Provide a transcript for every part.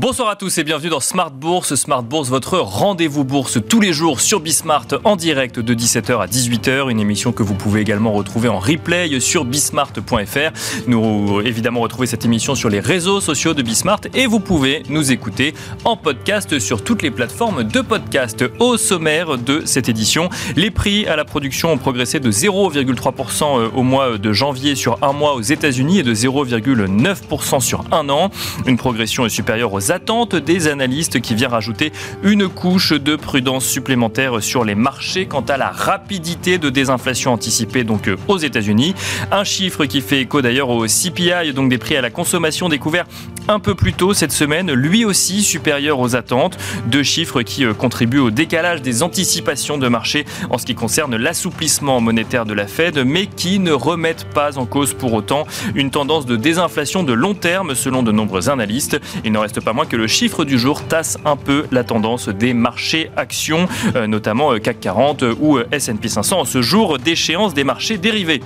Bonsoir à tous et bienvenue dans Smart Bourse. Smart Bourse, votre rendez-vous bourse tous les jours sur Bismart en direct de 17h à 18h. Une émission que vous pouvez également retrouver en replay sur bismart.fr. Nous évidemment retrouver cette émission sur les réseaux sociaux de Bismart et vous pouvez nous écouter en podcast sur toutes les plateformes de podcast. Au sommaire de cette édition, les prix à la production ont progressé de 0,3% au mois de janvier sur un mois aux États-Unis et de 0,9% sur un an. Une progression est supérieure aux attentes des analystes qui vient rajouter une couche de prudence supplémentaire sur les marchés quant à la rapidité de désinflation anticipée donc euh, aux États-Unis. Un chiffre qui fait écho d'ailleurs au CPI, donc des prix à la consommation découverts un peu plus tôt cette semaine, lui aussi supérieur aux attentes. Deux chiffres qui euh, contribuent au décalage des anticipations de marché en ce qui concerne l'assouplissement monétaire de la Fed, mais qui ne remettent pas en cause pour autant une tendance de désinflation de long terme selon de nombreux analystes. Il n'en reste pas moins que le chiffre du jour tasse un peu la tendance des marchés actions, euh, notamment euh, CAC 40 ou S&P 500 en ce jour d'échéance des marchés dérivés.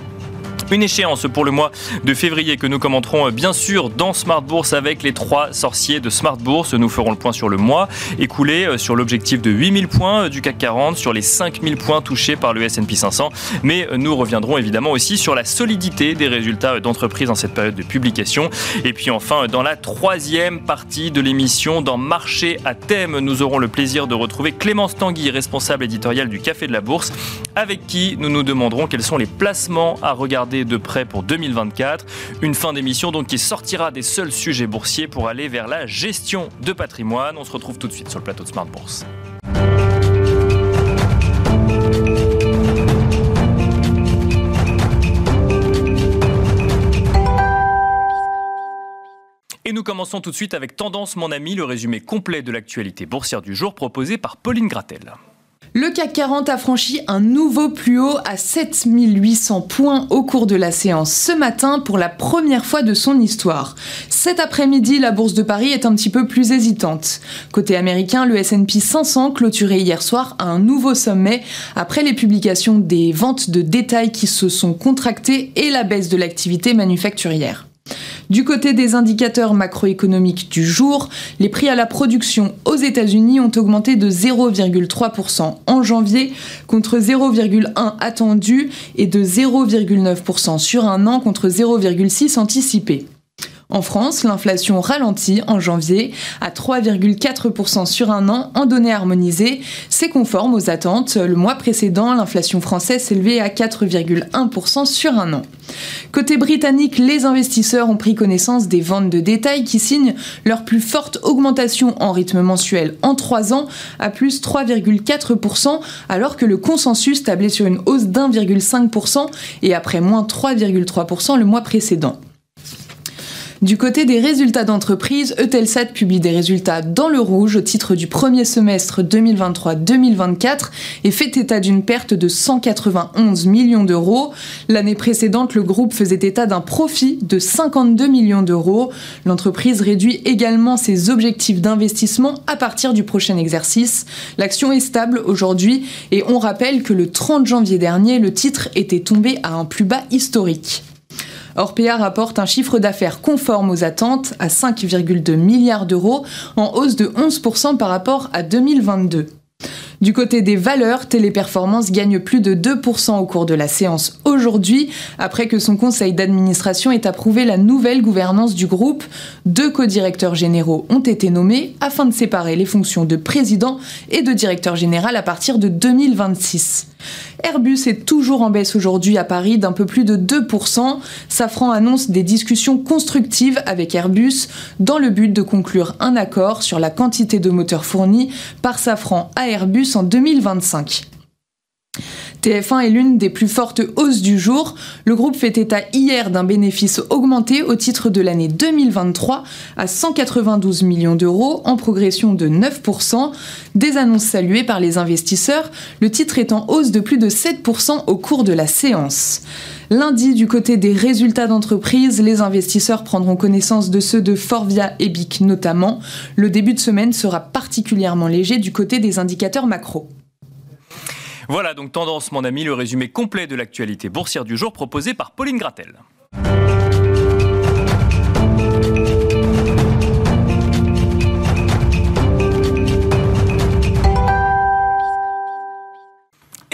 Une échéance pour le mois de février que nous commenterons euh, bien sûr dans Smart Bourse avec les trois sorciers de Smart Bourse. Nous ferons le point sur le mois écoulé, euh, sur l'objectif de 8000 points euh, du CAC 40, sur les 5000 points touchés par le S&P 500. Mais nous reviendrons évidemment aussi sur la solidité des résultats d'entreprise en cette période de publication. Et puis enfin, dans la troisième partie de l'émission, dans Marché à thème, nous aurons le plaisir de retrouver Clémence Tanguy, responsable éditoriale du Café de la Bourse, avec qui nous nous demanderons quels sont les placements à regarder de près pour 2024. Une fin d'émission donc qui sortira des seuls sujets boursiers pour aller vers la gestion de patrimoine. On se retrouve tout de suite sur le plateau de Smart Bourse. Et nous commençons tout de suite avec Tendance Mon Ami, le résumé complet de l'actualité boursière du jour proposé par Pauline Gratel. Le CAC 40 a franchi un nouveau plus haut à 7800 points au cours de la séance ce matin pour la première fois de son histoire. Cet après-midi, la bourse de Paris est un petit peu plus hésitante. Côté américain, le S&P 500 clôturé hier soir à un nouveau sommet après les publications des ventes de détail qui se sont contractées et la baisse de l'activité manufacturière. Du côté des indicateurs macroéconomiques du jour, les prix à la production aux États-Unis ont augmenté de 0,3% en janvier contre 0,1 attendu et de 0,9% sur un an contre 0,6 anticipé. En France, l'inflation ralentit en janvier à 3,4% sur un an en données harmonisées. C'est conforme aux attentes. Le mois précédent, l'inflation française s'élevait à 4,1% sur un an. Côté britannique, les investisseurs ont pris connaissance des ventes de détail qui signent leur plus forte augmentation en rythme mensuel en 3 ans à plus 3,4% alors que le consensus tablait sur une hausse d'1,5% et après moins 3,3% le mois précédent. Du côté des résultats d'entreprise, Eutelsat publie des résultats dans le rouge au titre du premier semestre 2023-2024 et fait état d'une perte de 191 millions d'euros. L'année précédente, le groupe faisait état d'un profit de 52 millions d'euros. L'entreprise réduit également ses objectifs d'investissement à partir du prochain exercice. L'action est stable aujourd'hui et on rappelle que le 30 janvier dernier, le titre était tombé à un plus bas historique. Orpea rapporte un chiffre d'affaires conforme aux attentes à 5,2 milliards d'euros, en hausse de 11% par rapport à 2022. Du côté des valeurs, Téléperformance gagne plus de 2% au cours de la séance aujourd'hui, après que son conseil d'administration ait approuvé la nouvelle gouvernance du groupe. Deux co-directeurs généraux ont été nommés afin de séparer les fonctions de président et de directeur général à partir de 2026. Airbus est toujours en baisse aujourd'hui à Paris d'un peu plus de 2%. Safran annonce des discussions constructives avec Airbus dans le but de conclure un accord sur la quantité de moteurs fournis par Safran à Airbus en 2025. TF1 est l'une des plus fortes hausses du jour. Le groupe fait état hier d'un bénéfice augmenté au titre de l'année 2023 à 192 millions d'euros en progression de 9%. Des annonces saluées par les investisseurs, le titre est en hausse de plus de 7% au cours de la séance. Lundi, du côté des résultats d'entreprise, les investisseurs prendront connaissance de ceux de Forvia et BIC notamment. Le début de semaine sera particulièrement léger du côté des indicateurs macro. Voilà donc Tendance, mon ami, le résumé complet de l'actualité boursière du jour proposé par Pauline Gratel.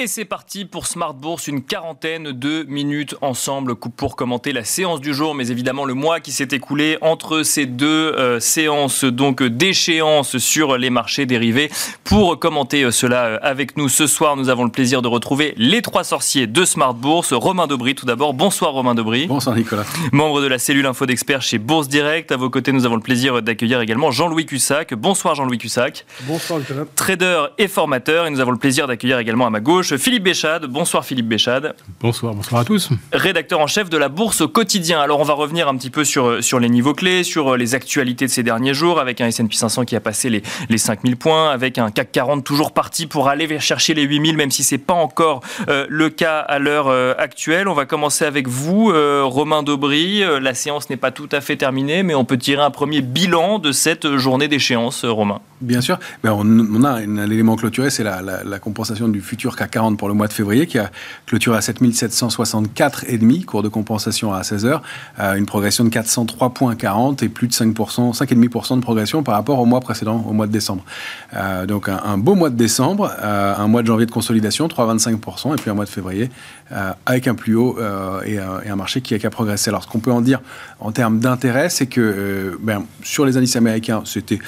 Et c'est parti pour Smart Bourse, une quarantaine de minutes ensemble pour commenter la séance du jour, mais évidemment le mois qui s'est écoulé entre ces deux euh, séances, donc d'échéance sur les marchés dérivés. Pour commenter euh, cela euh, avec nous ce soir, nous avons le plaisir de retrouver les trois sorciers de Smart Bourse. Romain Dobry, tout d'abord. Bonsoir Romain Dobry. Bonsoir Nicolas. Membre de la cellule info d'experts chez Bourse Direct. À vos côtés, nous avons le plaisir d'accueillir également Jean-Louis Cussac. Bonsoir Jean-Louis Cussac. Bonsoir Nicolas. Trader et formateur. Et nous avons le plaisir d'accueillir également à ma gauche Philippe Béchade. Bonsoir Philippe Béchade. Bonsoir, bonsoir à tous. Rédacteur en chef de la Bourse au quotidien. Alors on va revenir un petit peu sur, sur les niveaux clés, sur les actualités de ces derniers jours, avec un S&P 500 qui a passé les, les 5000 points, avec un CAC 40 toujours parti pour aller chercher les 8000, même si c'est pas encore euh, le cas à l'heure euh, actuelle. On va commencer avec vous, euh, Romain Daubry. la séance n'est pas tout à fait terminée, mais on peut tirer un premier bilan de cette journée d'échéance, Romain. Bien sûr. Ben, on, a un, élément clôturé, c'est la, la compensation du futur CAC 40 pour le mois de février, qui a clôturé à 7764,5, cours de compensation à 16 heures, euh, une progression de 403,40 et plus de 5%, 5,5% de progression par rapport au mois précédent, au mois de décembre. Euh, donc un, beau mois de décembre, euh, un mois de janvier de consolidation, 3,25%, et puis un mois de février avec un plus haut et, un marché qui a qu'à progresser. Alors ce qu'on peut en dire en termes d'intérêt, c'est que ben, sur les indices américains, c'était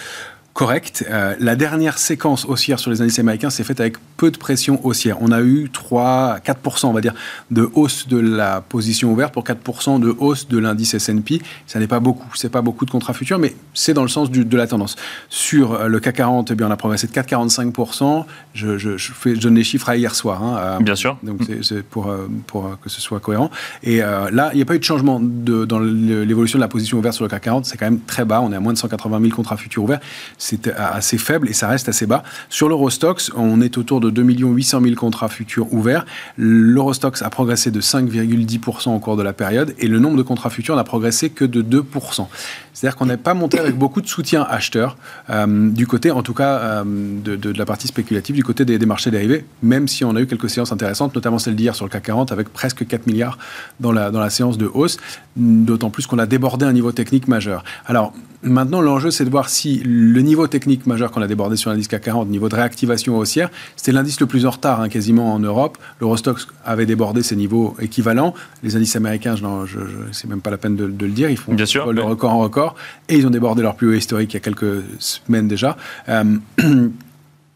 correct. Euh, la dernière séquence haussière sur les indices américains s'est faite avec peu de pression haussière. On a eu 3, 4%, on va dire, de hausse de la position ouverte pour 4% de hausse de l'indice S&P. Ça n'est pas beaucoup, c'est pas beaucoup de contrats futurs, mais c'est dans le sens du, de la tendance. Sur euh, le CAC 40, eh bien, on a progressé de 4,45%. Je, je, je, fais, je donne les chiffres à hier soir. Hein, euh, bien sûr. Donc c'est pour, pour que ce soit cohérent. Et là, il n'y a pas eu de changement de, dans l'évolution de la position ouverte sur le CAC 40. C'est quand même très bas. On est à moins de 180 000 contrats futurs ouverts c'est assez faible et ça reste assez bas. Sur l'Eurostox, on est autour de 2 800 000 contrats futurs ouverts. L'Eurostox a progressé de 5,10% au cours de la période et le nombre de contrats futurs n'a progressé que de 2%. C'est-à-dire qu'on n'est pas monté avec beaucoup de soutien acheteur euh, du côté, en tout cas, euh, de, la partie spéculative, du côté des, marchés dérivés, même si on a eu quelques séances intéressantes, notamment celle d'hier sur le CAC 40 avec presque 4 milliards dans la, dans la séance de hausse, d'autant plus qu'on a débordé un niveau technique majeur. Alors, Maintenant, l'enjeu, c'est de voir si le niveau technique majeur qu'on a débordé sur l'indice CAC 40, niveau de réactivation haussière, c'était l'indice le plus en retard, hein, quasiment en Europe. L'Eurostox avait débordé ses niveaux équivalents. Les indices américains, je, je, c'est même pas la peine de, le dire, ils font Bien sûr, le record en record et ils ont débordé leur plus haut historique il y a quelques semaines déjà. Euh,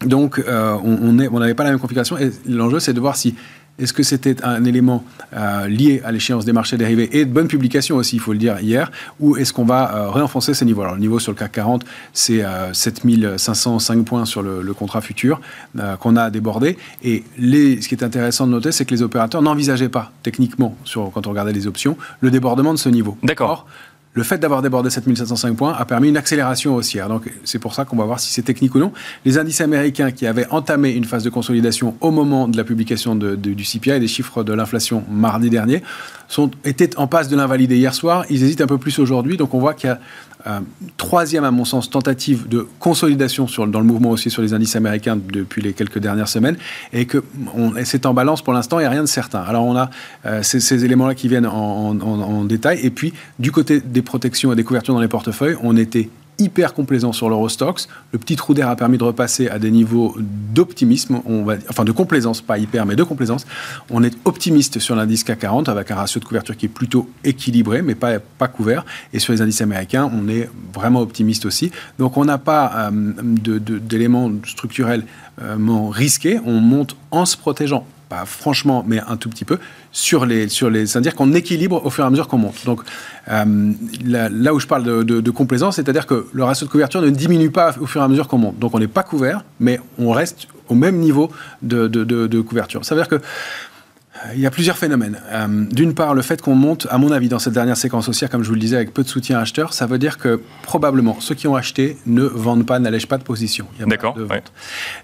donc, euh, on n'avait on pas la même configuration et l'enjeu, c'est de voir si est-ce que c'était un élément euh, lié à l'échéance des marchés dérivés et de bonne publication aussi, il faut le dire, hier, ou est-ce qu'on va euh, réenfoncer ces niveaux? Alors, le niveau sur le CAC 40, c'est 7505 euh, points sur le, contrat futur qu'on a débordé. Et les, ce qui est intéressant de noter, c'est que les opérateurs n'envisageaient pas, techniquement, sur, quand on regardait les options, le débordement de ce niveau. D'accord le fait d'avoir débordé 7705 points a permis une accélération haussière. Donc c'est pour ça qu'on va voir si c'est technique ou non. Les indices américains qui avaient entamé une phase de consolidation au moment de la publication du CPI et des chiffres de l'inflation mardi dernier sont, étaient en passe de l'invalider hier soir. Ils hésitent un peu plus aujourd'hui. Donc on voit qu'il y a troisième, à mon sens, tentative de consolidation dans le mouvement aussi sur les indices américains depuis les quelques dernières semaines, et que c'est en balance pour l'instant, a rien de certain. Alors on a euh, ces, éléments-là qui viennent en, en, détail, et puis du côté des protections et des couvertures dans les portefeuilles, on était hyper complaisant sur l'Eurostox. Le petit trou d'air a permis de repasser à des niveaux d'optimisme, on va, enfin de complaisance, pas hyper, mais de complaisance. On est optimiste sur l'indice CAC 40 avec un ratio de couverture qui est plutôt équilibré, mais pas, pas couvert. Et sur les indices américains, on est vraiment optimiste aussi. Donc on n'a pas euh, d'éléments structurels euh, risqués. On monte en se protégeant pas franchement, mais un tout petit peu, sur les, sur c'est-à-dire qu'on équilibre au fur et à mesure qu'on monte. Donc euh, là, où je parle de, complaisance, c'est-à-dire que le ratio de couverture ne diminue pas au fur et à mesure qu'on monte. Donc on n'est pas couvert, mais on reste au même niveau de, de couverture. Ça veut dire que il y a plusieurs phénomènes. Euh, d'une part, le fait qu'on monte, à mon avis, dans cette dernière séquence haussière, comme je vous le disais, avec peu de soutien acheteur, ça veut dire que probablement ceux qui ont acheté ne vendent pas, n'allègent pas de position. D'accord.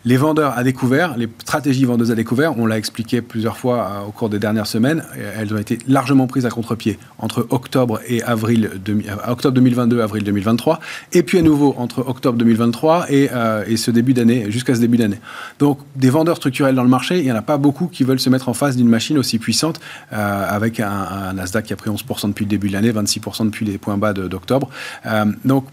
Les vendeurs à découvert, les stratégies vendeuses à découvert, on l'a expliqué plusieurs fois euh, au cours des dernières semaines, elles ont été largement prises à contre-pied entre octobre et avril, de, euh, octobre 2022 avril 2023, et puis à nouveau entre octobre 2023 et, et ce début d'année, jusqu'à ce début d'année. Donc des vendeurs structurels dans le marché, il n'y en a pas beaucoup qui veulent se mettre en face d'une machine aussi puissante, euh, avec un, Nasdaq qui a pris 11% depuis le début de l'année, 26% depuis les points bas d'octobre. Euh, donc,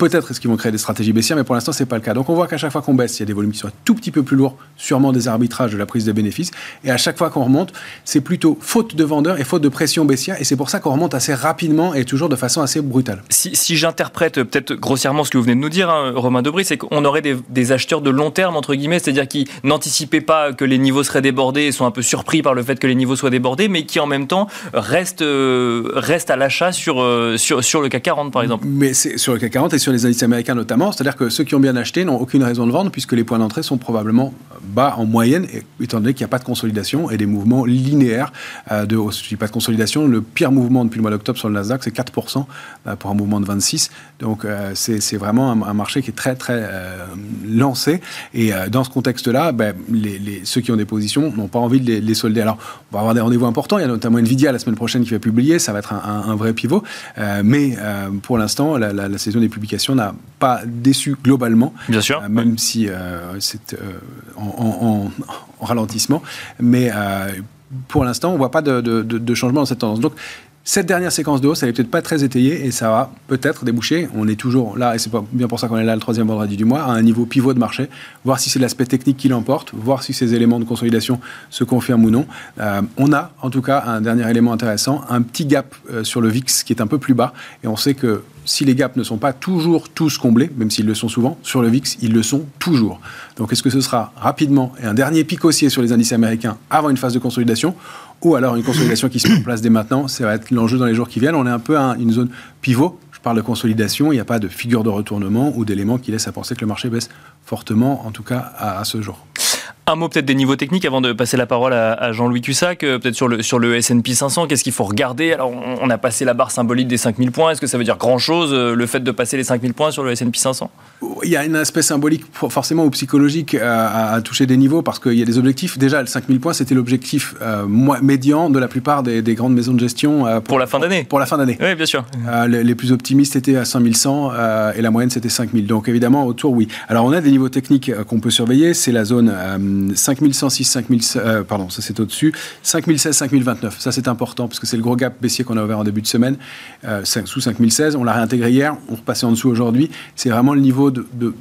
peut-être est-ce qu'ils vont créer des stratégies baissières, mais pour l'instant, c'est pas le cas. Donc on voit qu'à chaque fois qu'on baisse, il y a des volumes qui sont un tout petit peu plus lourds, sûrement des arbitrages de la prise de bénéfices. Et à chaque fois qu'on remonte, c'est plutôt faute de vendeurs et faute de pression baissière. Et c'est pour ça qu'on remonte assez rapidement et toujours de façon assez brutale. Si, j'interprète peut-être grossièrement ce que vous venez de nous dire, hein, Romain Debris, c'est qu'on aurait des, acheteurs de long terme, entre guillemets, c'est-à-dire qui n'anticipaient pas que les niveaux seraient débordés et sont un peu surpris par le fait que les niveaux soient débordés, mais qui en même temps restent, euh, restent à l'achat sur, euh, sur, sur le CAC 40, par exemple. Mais c'est sur le CAC 40 et sur les indices américains notamment. C'est-à-dire que ceux qui ont bien acheté n'ont aucune raison de vendre puisque les points d'entrée sont probablement bas en moyenne, étant donné qu'il n'y a pas de consolidation et des mouvements linéaires euh, de hausse. Je dis pas de consolidation. Le pire mouvement depuis le mois d'octobre sur le Nasdaq, c'est 4% euh, pour un mouvement de 26. Donc euh, c'est vraiment un, marché qui est très très lancé. Et dans ce contexte-là, ben, ceux qui ont des positions n'ont pas envie de les, solder. Alors on va avoir des rendez-vous importants. Il y a notamment Nvidia la semaine prochaine qui va publier. Ça va être un, vrai pivot. mais pour l'instant, la saison des publications n'a pas déçu globalement. Bien sûr. Euh, même si euh, c'est euh, en, ralentissement. Mais pour l'instant, on ne voit pas de, de, changement dans cette tendance. Donc, cette dernière séquence de hausse, elle n'est peut-être pas très étayée et ça va peut-être déboucher. On est toujours là, et c'est bien pour ça qu'on est là le troisième vendredi du mois, à un niveau pivot de marché, voir si c'est l'aspect technique qui l'emporte, voir si ces éléments de consolidation se confirment ou non. Euh, on a en tout cas un dernier élément intéressant, un petit gap euh, sur le VIX qui est un peu plus bas, et on sait que si les gaps ne sont pas toujours tous comblés, même s'ils le sont souvent, sur le VIX, ils le sont toujours. Donc est-ce que ce sera rapidement et un dernier pic haussier sur les indices américains avant une phase de consolidation? Ou alors une consolidation qui se met en place dès maintenant. Ça va être l'enjeu dans les jours qui viennent. On est un peu à une zone pivot. Je parle de consolidation. Il n'y a pas de figure de retournement ou d'éléments qui laissent à penser que le marché baisse fortement, en tout cas à, ce jour. Un mot peut-être des niveaux techniques avant de passer la parole à, Jean-Louis Cussac, euh, peut-être sur le, sur le S&P 500, qu'est-ce qu'il faut regarder? Alors on, a passé la barre symbolique des 5000 points, est-ce que ça veut dire grand-chose euh, le fait de passer les 5000 points sur le S&P 500 Il y a un aspect symbolique forcément ou psychologique à, toucher des niveaux parce qu'il y a des objectifs. Déjà, le 5000 points, c'était l'objectif euh, médian de la plupart des, grandes maisons de gestion. pour, la fin d'année Pour la fin d'année. Oui, bien sûr. Les, plus optimistes étaient à 5100 et la moyenne c'était 5000. Donc évidemment, autour, oui. Alors on a des niveaux techniques qu'on peut surveiller, c'est la zone 5106 5000, euh, pardon, ça c'est au-dessus, 5016, 5029. Ça c'est important parce que c'est le gros gap baissier qu'on a ouvert en début de semaine, euh, sous 5016. On l'a réintégré hier, on repassait en dessous aujourd'hui. C'est vraiment le niveau de de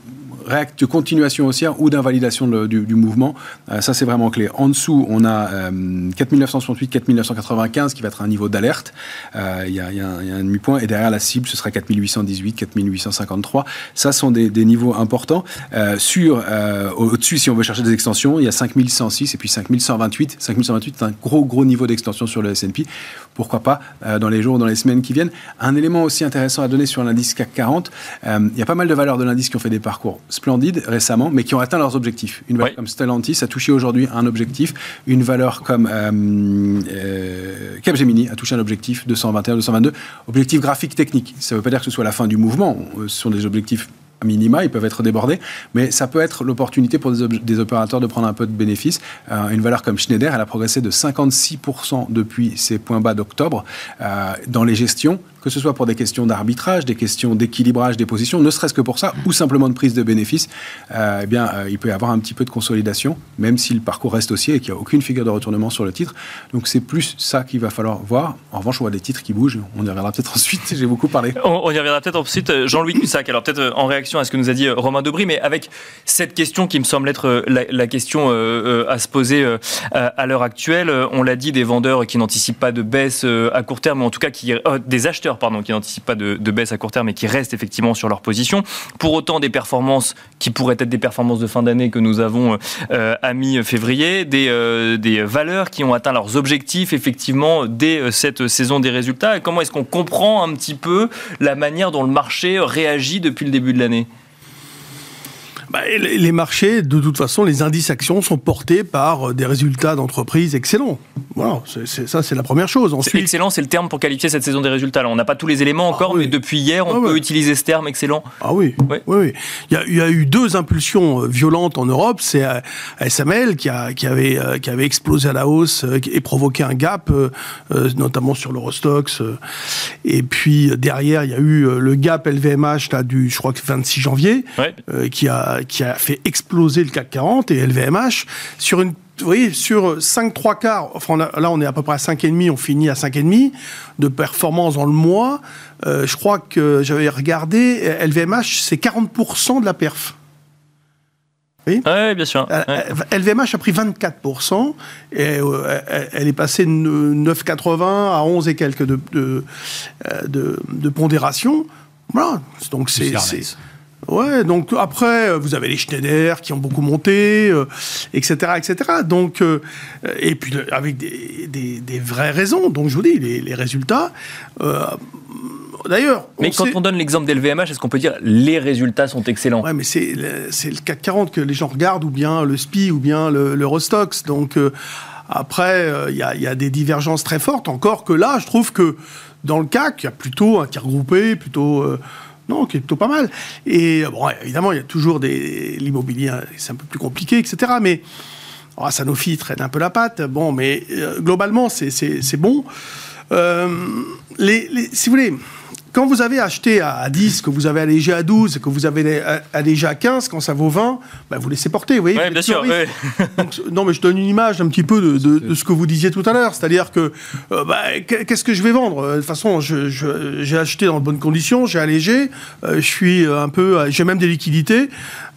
continuation haussière ou d'invalidation du, mouvement. Euh, ça, c'est vraiment clé. En dessous, on a 4968, 4995 qui va être un niveau d'alerte. Euh, il y, a un demi-point. Et derrière la cible, ce sera 4818, 4853. Ça sont des, niveaux importants. Euh, sur, au-dessus, si on veut chercher des extensions, il y a 5106 et puis 5128. 5128, c'est un gros, gros niveau d'extension sur le S&P. Pourquoi pas dans les jours, dans les semaines qui viennent. Un élément aussi intéressant à donner sur l'indice CAC 40, il y a pas mal de valeurs de l'indice qui ont fait des parcours splendides récemment, mais qui ont atteint leurs objectifs. Une valeur comme Stellantis a touché aujourd'hui un objectif. Une valeur comme euh, euh, Capgemini a touché un objectif 221, 222. Objectif graphique technique. Ça ne veut pas dire que ce soit la fin du mouvement. Ce sont des objectifs minima, ils peuvent être débordés, mais ça peut être l'opportunité pour des, opérateurs de prendre un peu de bénéfices. Euh, une valeur comme Schneider, elle a progressé de 56% depuis ses points bas d'octobre. dans les gestions, que ce soit pour des questions d'arbitrage, des questions d'équilibrage des positions, ne serait-ce que pour ça, ou simplement de prise de bénéfices, euh, eh bien, euh, il peut y avoir un petit peu de consolidation, même si le parcours reste haussier et qu'il n'y a aucune figure de retournement sur le titre. Donc c'est plus ça qu'il va falloir voir. En revanche, on voit des titres qui bougent. On y reviendra peut-être ensuite. J'ai beaucoup parlé. On, y reviendra peut-être ensuite. Euh, Jean-Louis Cussac. Alors peut-être en réaction à ce que nous a dit Romain Debris, mais avec cette question qui me semble être la, question à se poser à l'heure actuelle. On l'a dit, des vendeurs qui n'anticipent pas de baisse à court terme, mais en tout cas qui des acheteurs qui n'anticipent pas de, baisse à court terme et qui restent effectivement sur leur position. Pour autant, des performances qui pourraient être des performances de fin d'année que nous avons euh, à mi-février, des, euh, des valeurs qui ont atteint leurs objectifs effectivement dès euh, cette saison des résultats. Et comment est-ce qu'on comprend un petit peu la manière dont le marché réagit depuis le début de l'année? Bah, les marchés, de toute façon, les indices actions sont portés par euh, des résultats d'entreprises excellents. Voilà, ça, c'est la première chose. Ensuite... Excellent, c'est le terme pour qualifier cette saison des résultats. on n'a pas tous les éléments ah encore, mais depuis hier, on ah peut utiliser ce terme excellent. Ah oui, oui, oui. Il, y a, il, y a, eu deux impulsions euh, violentes en Europe. C'est SML qui, a, qui, avait, euh, qui avait explosé à la hausse et provoqué un gap, notamment sur l'Eurostox. Et puis derrière, il y a eu le gap LVMH là, du, je crois que 26 janvier, qui a qui a fait exploser le CAC 40 et LVMH sur une vous voyez, sur 5 3 quarts, enfin, là on est à peu près à 5,5, on finit à 5,5 de performance dans le mois. Euh, je crois que j'avais regardé, LVMH, c'est 40% de la perf. Oui, bien sûr. LVMH a pris 24%, et elle est passée de 9,80 à 11 et quelques de, de, de pondération. Voilà, donc c'est Ouais, donc après, vous avez les Schneider qui ont beaucoup monté, etc., euh, etc. Donc, euh, et puis avec des, des, vraies raisons. Donc, je vous dis, les, résultats. Euh, d'ailleurs. Mais quand on donne l'exemple d'LVMH, est-ce qu'on peut dire les résultats sont excellents? Ouais, mais c'est le, le, CAC 40 que les gens regardent, ou bien le SPI, ou bien l'Eurostox. Donc, après, il y, y, a des divergences très fortes. Encore que là, je trouve que dans le CAC, il y a plutôt un tiers groupé, plutôt non, qui est plutôt pas mal. Et bon, évidemment, il y a toujours des l'immobilier, c'est un peu plus compliqué, etc. Mais oh, Sanofi traîne un peu la patte. Bon, mais euh, globalement, c'est bon. Euh, les, si vous voulez, quand vous avez acheté à 10, que vous avez allégé à 12, que vous avez allégé à 15, quand ça vaut 20, bah vous laissez porter, vous voyez Oui, bien sûr. non, mais je donne une image un petit peu de, ce que vous disiez tout à l'heure. C'est-à-dire que, euh, bah, qu'est-ce que je vais vendre? De toute façon, j'ai acheté dans de bonnes conditions, j'ai allégé, euh, je suis un peu, j'ai même des liquidités.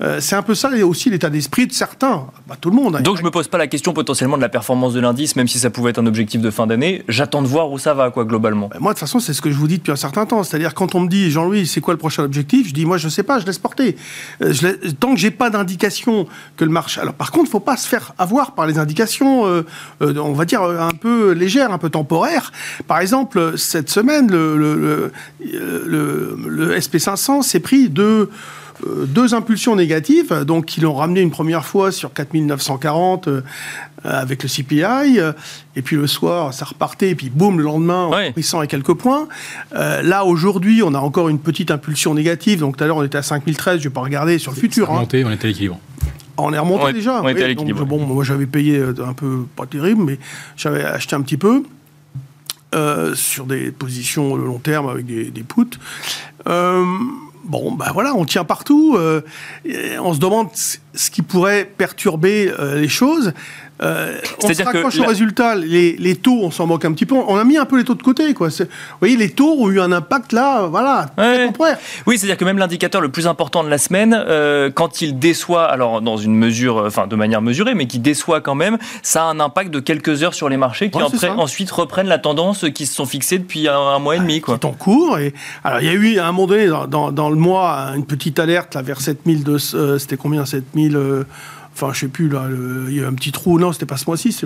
Euh, c'est un peu ça aussi l'état d'esprit de certains, pas tout le monde. Hein. Donc je me pose pas la question potentiellement de la performance de l'indice, même si ça pouvait être un objectif de fin d'année. J'attends de voir où ça va, quoi, globalement. Bah, moi, de toute façon, c'est ce que je vous dis depuis un certain temps. C'est-à-dire, quand on me dit, Jean-Louis, c'est quoi le prochain objectif Je dis, moi, je ne sais pas, je laisse porter. Euh, tant que j'ai pas d'indication que le marché. Alors, par contre, il ne faut pas se faire avoir par les indications, euh, euh, on va dire, un peu légères, un peu temporaires. Par exemple, cette semaine, le, le, le SP500 s'est pris de deux impulsions négatives, donc qui l'ont ramené une première fois sur 4940 euh, avec le CPI, euh, et puis le soir, ça repartait, et puis boum, le lendemain, on pris 100 et quelques points. Euh, là, aujourd'hui, on a encore une petite impulsion négative, donc tout à l'heure, on était à 5013, je vais pas regarder sur le futur. On, hein. monté, on était à l'équilibre. On est remonté déjà. On était à l'équilibre. Bon, moi, j'avais payé un peu, pas terrible, mais j'avais acheté un petit peu. sur des positions de long terme avec des, des puts. Bon, ben voilà, on tient partout. on se demande ce qui pourrait perturber les choses. Euh, on se raccroche au résultat. Les, taux, on s'en moque un petit peu. On a mis un peu les taux de côté. Quoi. Vous voyez, les taux ont eu un impact là, voilà, Oui, c'est-à-dire que même l'indicateur le plus important de la semaine, euh, quand il déçoit, alors dans une mesure, euh, enfin de manière mesurée, mais qui déçoit quand même, ça a un impact de quelques heures sur les marchés qui ensuite reprennent la tendance qui se sont fixées depuis un, mois et demi. Quoi. C'est en cours. Et, alors, il y a eu à un moment donné, dans, le mois, une petite alerte là, vers 7200, c'était combien 7000 Enfin, je sais plus, là, il y a un petit trou. Non, c'était pas ce mois-ci.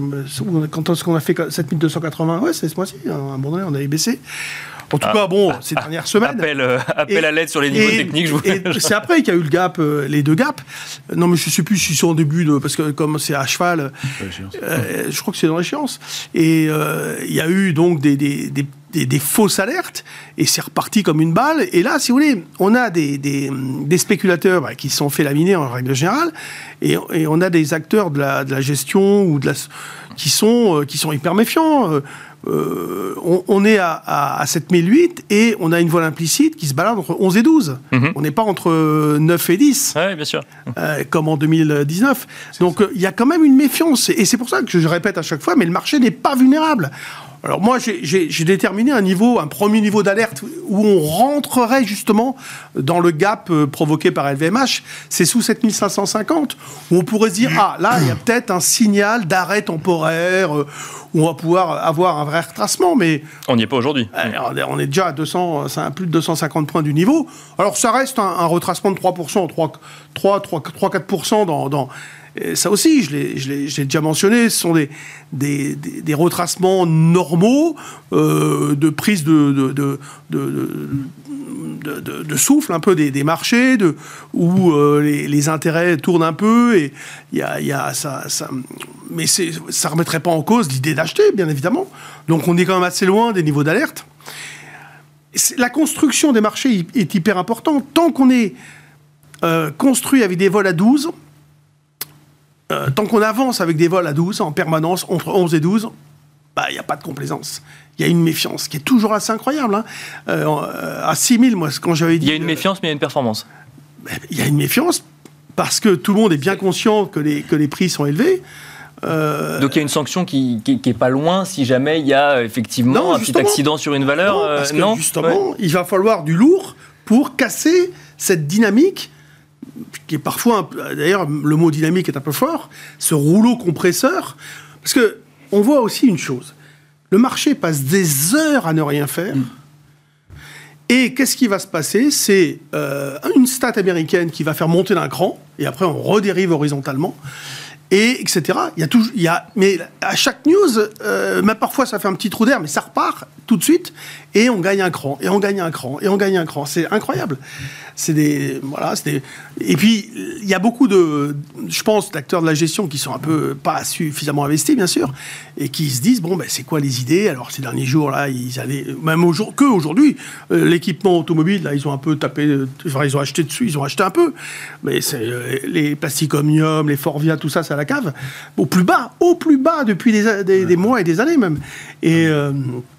Quand est-ce qu'on a fait 7280 Ouais, c'est ce mois-ci. À un moment donné, on avait baissé. En tout ah, cas, bon, ces dernières semaines. Appel, euh, appel à l'aide sur les niveaux techniques. c'est après qu'il y a eu le gap, euh, les deux gaps. Non, mais je ne sais plus si c'est en début de, parce que comme c'est à cheval, euh, je crois que c'est dans l'échéance. Et il y a eu donc des, des, des des, fausses alertes et c'est reparti comme une balle. Et là, si vous voulez, on a des, des, spéculateurs bah, qui sont fait laminer en règle générale et, et, on a des acteurs de la, de la gestion ou de la, qui, sont, euh, qui sont hyper méfiants. Euh, euh, on, est à, à, 7008 et on a une voile implicite qui se balade entre 11 et 12. Mhm. On n'est pas entre 9 et 10. Oui, bien sûr. comme en 2019. Donc il y a quand même une méfiance. Et c'est pour ça que je répète à chaque fois, mais le marché n'est pas vulnérable. Alors moi, j'ai déterminé un niveau, un premier niveau d'alerte où on rentrerait justement dans le gap euh, provoqué par LVMH. C'est sous 7550, où on pourrait se dire, ah là, il y a peut-être un signal d'arrêt temporaire, euh, où on va pouvoir avoir un vrai retracement, mais... On n'y est pas aujourd'hui. Euh, on est déjà à 200, à plus de 250 points du niveau. Alors ça reste un, retracement de 3%, 3-4% dans, dans ça aussi, je l'ai déjà mentionné, ce sont des, retracements normaux euh, de prise de, souffle un peu des, marchés, où euh, les, intérêts tournent un peu, et y a, y a, ça, mais ça ne remettrait pas en cause l'idée d'acheter, bien évidemment. Donc on est quand même assez loin des niveaux d'alerte. La construction des marchés est hyper importante. Tant qu'on est euh, construit avec des vols à 12, euh, tant qu'on avance avec des vols à 12 en permanence, entre 11 et 12, bah, il n'y a pas de complaisance. Il y a une méfiance qui est toujours assez incroyable. Hein. Euh, à 6000, moi, quand j'avais dit. Il y a une méfiance, mais il y a une performance. Il y a une méfiance parce que tout le monde est bien conscient que les, que les prix sont élevés. Euh, Donc il y a une sanction qui, qui, est pas loin si jamais il y a effectivement un petit accident sur une valeur. Non, parce que justement, il va falloir du lourd pour casser cette dynamique qui est parfois, d'ailleurs, le mot dynamique est un peu fort, ce rouleau compresseur, parce que on voit aussi une chose. Le marché passe des heures à ne rien faire. Et qu'est-ce qui va se passer? C'est euh, une stat américaine qui va faire monter d'un cran, et après on redérive horizontalement et etc. Il y a toujours, il y a, mais à chaque news, euh, même parfois ça fait un petit trou d'air, mais ça repart tout de suite et on gagne un cran et on gagne un cran et on gagne un cran. C'est incroyable. C'est des, voilà, c'est et puis il y a beaucoup de, je pense, d'acteurs de la gestion qui sont un peu pas suffisamment investis, bien sûr, et qui se disent bon ben c'est quoi les idées? Alors ces derniers jours là, ils allaient, même aujourd'hui, que aujourd'hui, euh, l'équipement automobile là, ils ont un peu tapé, enfin, ils ont acheté dessus, ils ont acheté un peu, mais c'est euh, les plastiques Omnium, les Forvia, tout ça, c'est à la cave, au plus bas, au plus bas depuis des, des, mois et des années même. Et euh,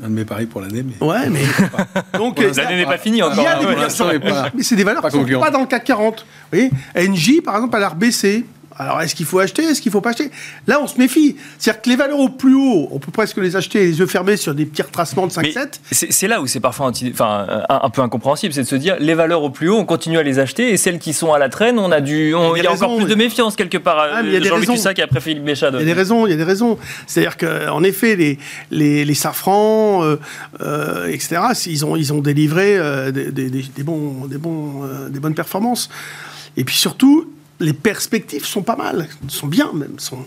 un de mes paris pour l'année, mais ouais, mais donc l'année n'est pas finie encore. Il y a des mais c'est des valeurs qui sont pas dans le CAC 40. Vous voyez, NJ par exemple a l'air baissé. Alors, est-ce qu'il faut acheter Est-ce qu'il ne faut pas acheter? Là, on se méfie. C'est-à-dire que les valeurs au plus haut, on peut presque les acheter les yeux fermés sur des petits retracements de 5-7. C'est là où c'est parfois enfin, un, peu incompréhensible, c'est de se dire les valeurs au plus haut, on continue à les acheter et celles qui sont à la traîne, on a du, il y a, encore plus de méfiance quelque part. Ah, il y a des raisons. qui après Philippe Béchade. Il y a des raisons. Il y a des raisons. C'est-à-dire qu'en effet, les, les, les safrans, euh, euh, etc., ils ont, ils ont délivré euh, des, des, des, bons, des, bons, des bonnes performances. Et puis surtout, les perspectives sont pas mal, sont bien même. Sont...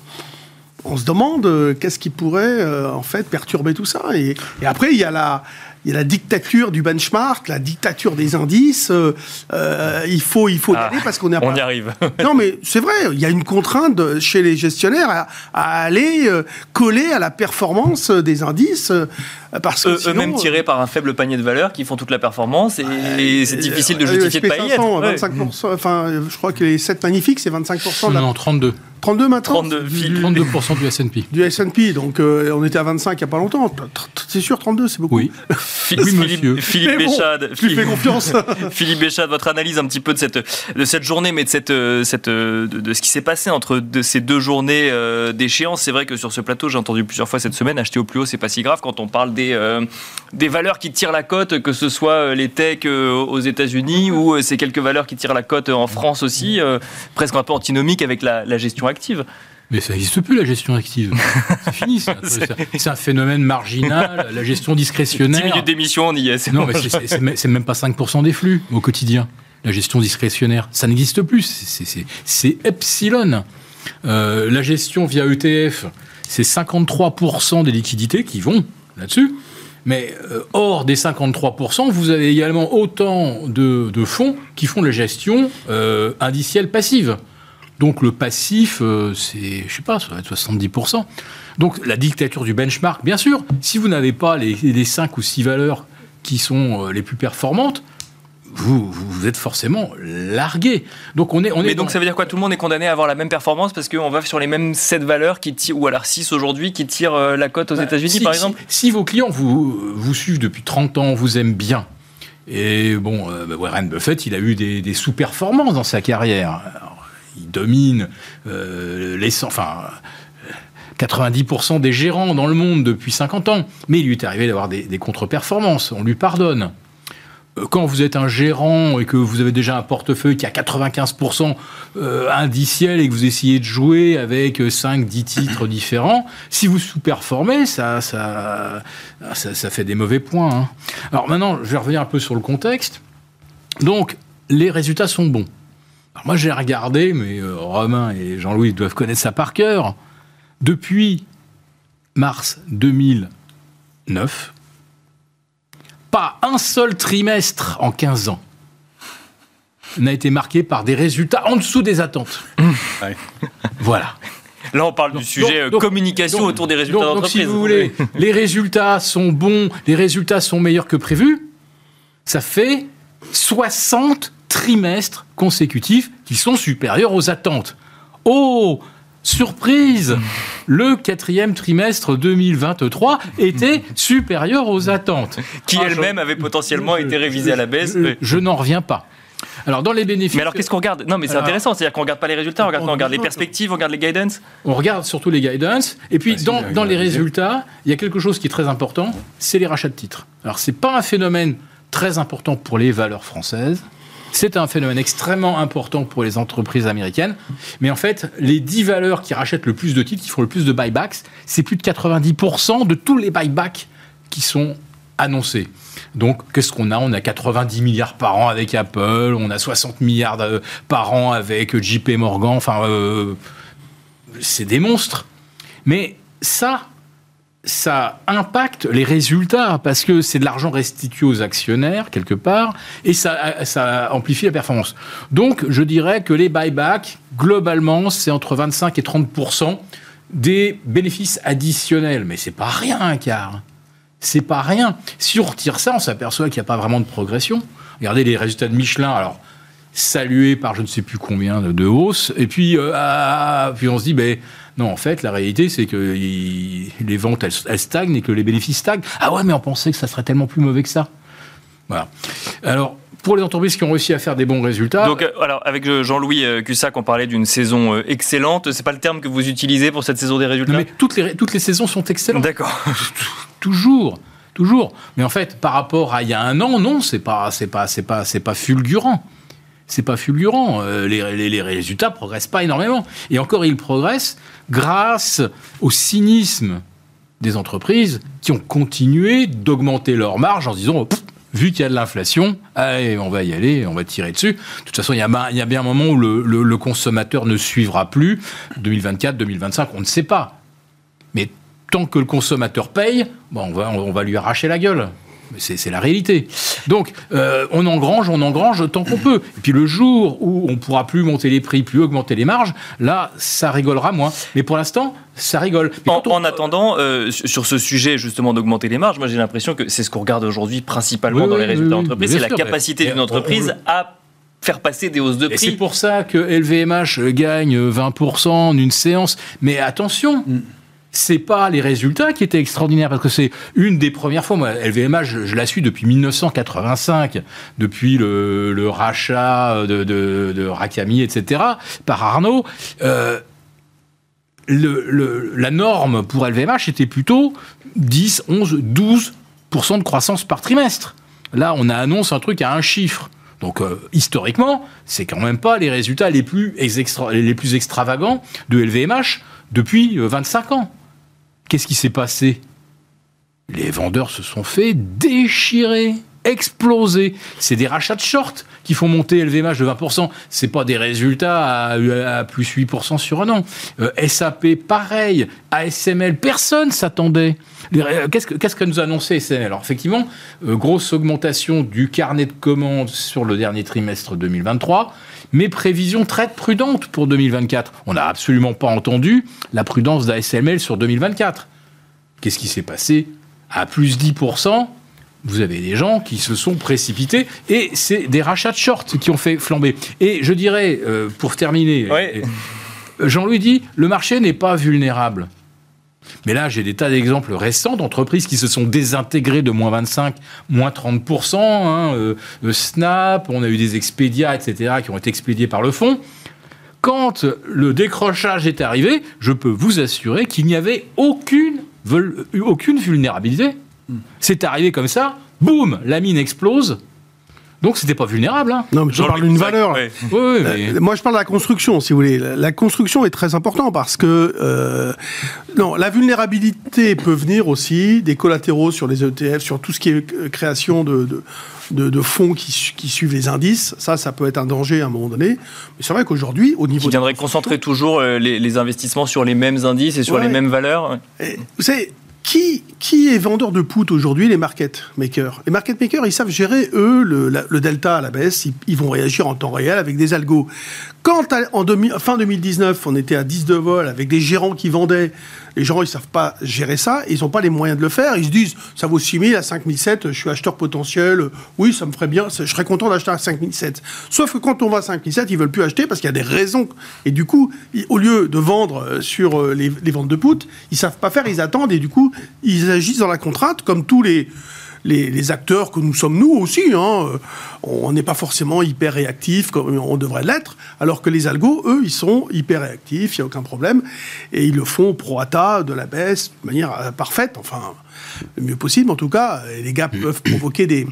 On se demande euh, qu'est-ce qui pourrait euh, en fait perturber tout ça. Et, et après, il y a la, il y a la dictature du benchmark, la dictature des indices. Euh, euh, il faut, il faut y ah, aller parce qu'on est. On y arrive. non, mais c'est vrai. Il y a une contrainte chez les gestionnaires à, aller euh, coller à la performance des indices. parce que eux-mêmes tirés par un faible panier de valeurs qui font toute la performance et, c'est difficile de justifier de pas y être. 25%, enfin, je crois que les 7 magnifiques, c'est 25%. Non, 32. 32 maintenant 32, 32% du S&P. Du S&P, donc on était à 25 il n'y a pas longtemps. C'est sûr, 32, c'est beaucoup. Oui. Philippe, Philippe Béchade. Philippe, confiance. Philippe Béchade, votre analyse un petit peu de cette, de cette journée, mais de, cette, euh, cette, euh, de, ce qui s'est passé entre de ces deux journées euh, d'échéance. C'est vrai que sur ce plateau, j'ai entendu plusieurs fois cette semaine, acheter au plus haut, c'est pas si grave quand on parle des, des valeurs qui tirent la cote, que ce soit les techs aux États-Unis ou ces quelques valeurs qui tirent la cote en France aussi, presque un peu antinomique avec la, la gestion active. Mais ça n'existe plus la gestion active. C'est fini. C'est un, phénomène marginal. La gestion discrétionnaire. 10 minutes d'émission, on y est. Non, mais c'est même pas 5% des flux au quotidien. La gestion discrétionnaire, ça n'existe plus. C'est epsilon. Euh, la gestion via ETF, c'est 53% des liquidités qui vont là-dessus. Mais euh, hors des 53%, vous avez également autant de, fonds qui font la gestion euh, indicielle passive. Donc le passif, euh, c'est, je sais pas, ça va être 70%. Donc la dictature du benchmark, bien sûr, si vous n'avez pas les, les 5 ou 6 valeurs qui sont euh, les plus performantes, vous, vous, êtes forcément largué. Donc on est, on Mais donc ça veut dire quoi? Tout le monde est condamné à avoir la même performance parce qu'on va sur les mêmes 7 valeurs qui tirent, ou alors 6 aujourd'hui, qui tirent euh, la cote aux bah, États-Unis par exemple? Si, vos clients vous, vous suivent depuis 30 ans, vous aiment bien, et bon, bah, Warren Buffett, il a eu des, des sous-performances dans sa carrière il domine euh, les, enfin, 90% des gérants dans le monde depuis 50 ans. Mais il lui est arrivé d'avoir des, contre-performances. On lui pardonne. Euh, quand vous êtes un gérant et que vous avez déjà un portefeuille qui a 95% euh, indiciel et que vous essayez de jouer avec 5-10 titres différents, si vous sous-performez, ça ça, ça, fait des mauvais points. Hein. Alors maintenant, je vais revenir un peu sur le contexte. Donc, les résultats sont bons moi j'ai regardé, mais euh, Romain et Jean-Louis doivent connaître ça par cœur. Depuis mars 2009, pas un seul trimestre en 15 ans n'a été marqué par des résultats en dessous des attentes. Voilà. Là, on parle du sujet euh, communication autour des résultats d'entreprise. Donc, si vous voulez, les résultats sont bons, les résultats sont meilleurs que prévu. Ça fait 60 trimestres consécutifs qui sont supérieurs aux attentes. Oh Surprise Le quatrième trimestre 2023 était supérieur aux attentes. Qui elle-même avait potentiellement été révisée à la baisse. Je, n'en reviens pas. Alors, dans les bénéfices. Mais alors, qu'est-ce qu'on regarde? Non, mais c'est Alors- intéressant. C'est-à-dire qu'on regarde pas les résultats, on regarde, on regarde les perspectives, on regarde les guidance? On regarde surtout les guidance. Et puis, dans, dans les résultats, il y a quelque chose qui est très important c'est les rachats de titres. Alors, c'est pas un phénomène très important pour les valeurs françaises. C'est un phénomène extrêmement important pour les entreprises américaines. Mais en fait, les 10 valeurs qui rachètent le plus de titres, qui font le plus de buybacks, c'est plus de 90% de tous les buybacks qui sont annoncés. Donc, qu'est-ce qu'on a? On a 90 milliards par an avec Apple, on a 60 milliards euh, par an avec JP Morgan. Enfin, euh, c'est des monstres. Mais ça, ça impacte les résultats parce que c'est de l'argent restitué aux actionnaires quelque part et ça, amplifie la performance. Donc, je dirais que les buybacks, globalement, c'est entre 25 et 30% des bénéfices additionnels. Mais c'est pas rien, quart. C'est pas rien. Si on retire ça, on s'aperçoit qu'il n'y a pas vraiment de progression. Regardez les résultats de Michelin. Alors, salués par je ne sais plus combien de, hausses. Et puis, euh, ah, puis on se dit, ben, non, en fait, la réalité, c'est que il- les ventes, elles, elles stagnent et que les bénéfices stagnent. Ah ouais, mais on pensait que ça serait tellement plus mauvais que ça. Voilà. Alors, pour les entreprises qui ont réussi à faire des bons résultats, Donc, euh, alors, avec euh, Jean-Louis euh, Cussac, on parlait d'une saison excellente. C'est pas le terme que vous utilisez pour cette saison des résultats? Non, mais toutes les, toutes les saisons sont excellentes. D'accord. Toujours, toujours. Mais en fait, par rapport à il y a un an, non, c'est pas, c'est pas, c'est pas, c'est pas fulgurant. C'est pas fulgurant. Euh, les, les, les résultats progressent pas énormément. Et encore, ils progressent grâce au cynisme des entreprises qui ont continué d'augmenter leurs marges en se disant, vu qu'il y a de l'inflation, on va y aller, on va tirer dessus. De toute façon, il y a, bien un moment où le, consommateur ne suivra plus. 2024, 2025, on ne sait pas. Mais tant que le consommateur paye, on va lui arracher la gueule. C'est la réalité. Donc, euh, on engrange, on engrange tant qu'on peut. Et puis le jour où on pourra plus monter les prix, plus augmenter les marges, là, ça rigolera moins. Mais pour l'instant, ça rigole. En, quand on- en attendant, euh, sur ce sujet justement d'augmenter les marges, moi j'ai l'impression que c'est ce qu'on regarde aujourd'hui principalement Oui, dans oui, les résultats oui, d'entreprise, c'est la capacité d'une on- entreprise à faire passer des hausses de Et c'est prix. pour ça que LVMH gagne 20% en une séance. Mais attention, c'est pas les résultats qui étaient extraordinaires parce que c'est une des premières fois. Moi, LVMH, je, la suis depuis 1985, depuis le, rachat de, de, Rakami, etc. par Arnaud. Euh, la norme pour LVMH était plutôt 10, 11, 12% de croissance par trimestre. Là, on annonce un truc à un chiffre. Donc, euh, historiquement, c'est quand même pas les résultats les plus, extravagants de LVMH depuis euh, 25 ans. Qu'est-ce qui s'est passé? Les vendeurs se sont fait déchirer, exploser. C'est des rachats de short qui font monter LVMH de 20%. C'est pas des résultats à, plus 8% sur un an. Euh, SAP, pareil. ASML, personne s'attendait. Qu'est-ce que, qu'est-ce que nous a annoncé SML Alors, effectivement, euh, grosse augmentation du carnet de commandes sur le dernier trimestre 2023, mais prévision très prudente pour 2024. On n'a absolument pas entendu la prudence d'ASML sur 2024. Qu'est-ce qui s'est passé? À plus 10%, vous avez des gens qui se sont précipités et c'est des rachats de short qui ont fait flamber. Et je dirais, euh, pour terminer, euh, Jean-Louis dit, le marché n'est pas vulnérable. Mais là, j'ai des tas d'exemples récents d'entreprises qui se sont désintégrées de moins 25, moins 30%. hein, euh, euh, Snap, on a eu des Expedia, etc., qui ont été expédiés par le fonds. Quand le décrochage est arrivé, je peux vous assurer qu'il n'y avait aucune, aucune vulnérabilité. C'est arrivé comme ça, boum, la mine explose. Donc c'était pas vulnérable. Hein. Non, mais je parle d'une valeur. Ouais. Oui, oui, mais- Euh, Moi, je parle de la construction, si vous voulez. La la construction est très importante parce que euh, non, la vulnérabilité peut venir aussi des collatéraux sur les ETF, sur tout ce qui est euh, création de, de, de- de fonds qui, su- qui suivent les indices. Ça, ça peut être un danger à un moment donné. Mais c'est vrai qu'aujourd'hui, au niveau Qui viendrait concentrer toujours les, les investissements sur les mêmes indices et sur Ouais. les mêmes valeurs. Et, Vous savez, qui, est vendeur de put aujourd'hui Les market makers? Les market makers, ils savent gérer, eux, le, delta à la baisse. Ils, vont réagir en temps réel avec des algos. Quand, en 2000 fin 2019, on était à 10 de vol avec des gérants qui vendaient, les gens, ils savent pas gérer ça. Ils n'ont pas les moyens de le faire. Ils se disent, ça vaut 6 000 à 5 007, je suis acheteur potentiel. Oui, ça me ferait bien, je serais content d'acheter à 5 007. Sauf que quand on va à 5 007, ils veulent plus acheter parce qu'il y a des raisons. Et du coup, au lieu de vendre euh, sur euh, les, ventes de put, ils savent pas faire, ils attendent et du coup, ils agissent dans la contrainte comme tous les les, acteurs que nous sommes nous aussi. Hein. On n'est pas forcément hyper réactifs comme on devrait l'être, alors que les algos, eux, ils sont hyper réactifs, il n'y a aucun problème, et ils le font pro rata de la baisse de manière euh, parfaite, enfin le mieux possible en tout cas. les gaps mm. peuvent provoquer des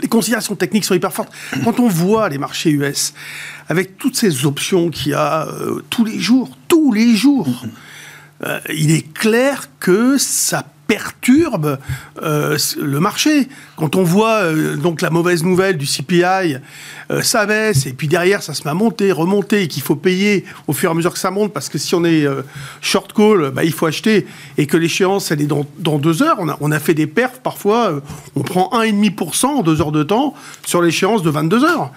les considérations techniques sont hyper fortes. Quand on voit les marchés US, avec toutes ces options qu'il y a euh, tous les jours, tous les jours, euh, il est clair que ça perturbe euh, le marché. Quand on voit donc la mauvaise nouvelle du CPI, ça baisse et puis derrière ça se met à monter, remonter et qu'il faut payer au fur et à mesure que ça monte parce que si on est short call, bah, il faut acheter et que l'échéance elle est dans, deux heures. On a, on a, fait des perfs parfois, on prend 1,5% en deux heures de temps sur l'échéance de 22 heures.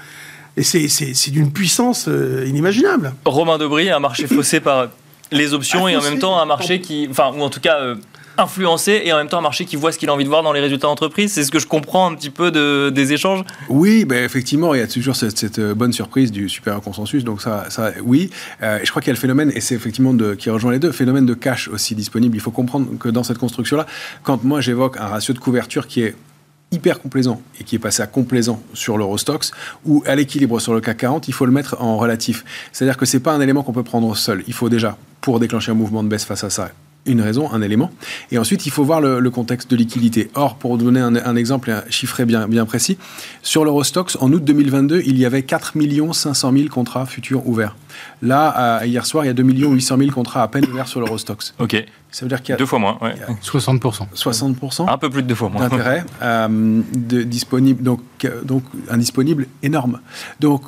Et c'est d'une puissance euh, inimaginable. Romain Debris, un marché faussé par les options et en même temps un marché qui, enfin, ou en tout cas euh, influencé et en même temps un marché qui voit ce qu'il a envie de voir dans les résultats d'entreprise. C'est ce que je comprends un petit peu de, des échanges. Oui, ben effectivement, il y a toujours cette, euh, bonne surprise du supérieur consensus. Donc ça, ça oui. je crois qu'il y a le phénomène, et c'est effectivement de, qui rejoint les deux, phénomène de cash aussi disponible. Il faut comprendre que dans cette construction-là, quand moi j'évoque un ratio de couverture qui est hyper complaisant et qui est passé à complaisant sur l'Eurostox ou à l'équilibre sur le CAC 40, il faut le mettre en relatif. C'est-à-dire que c'est pas un élément qu'on peut prendre seul. Il faut déjà, pour déclencher un mouvement de baisse face à ça, une raison, un élément. Et ensuite, il faut voir le, contexte de liquidité. Or, pour donner un, exemple un chiffré bien, bien précis, sur l'Eurostox, en août 2022, il y avait 4 500 000 contrats futurs ouverts. Là, hier soir, il y a 2 800 000 contrats à peine ouverts sur l'Eurostox. OK. Ça veut dire qu'il y a... Deux fois moins, ouais. 60%. 60% Un peu plus de deux fois moins. D'intérêt euh, disponible, donc, euh, donc un disponible énorme. Donc,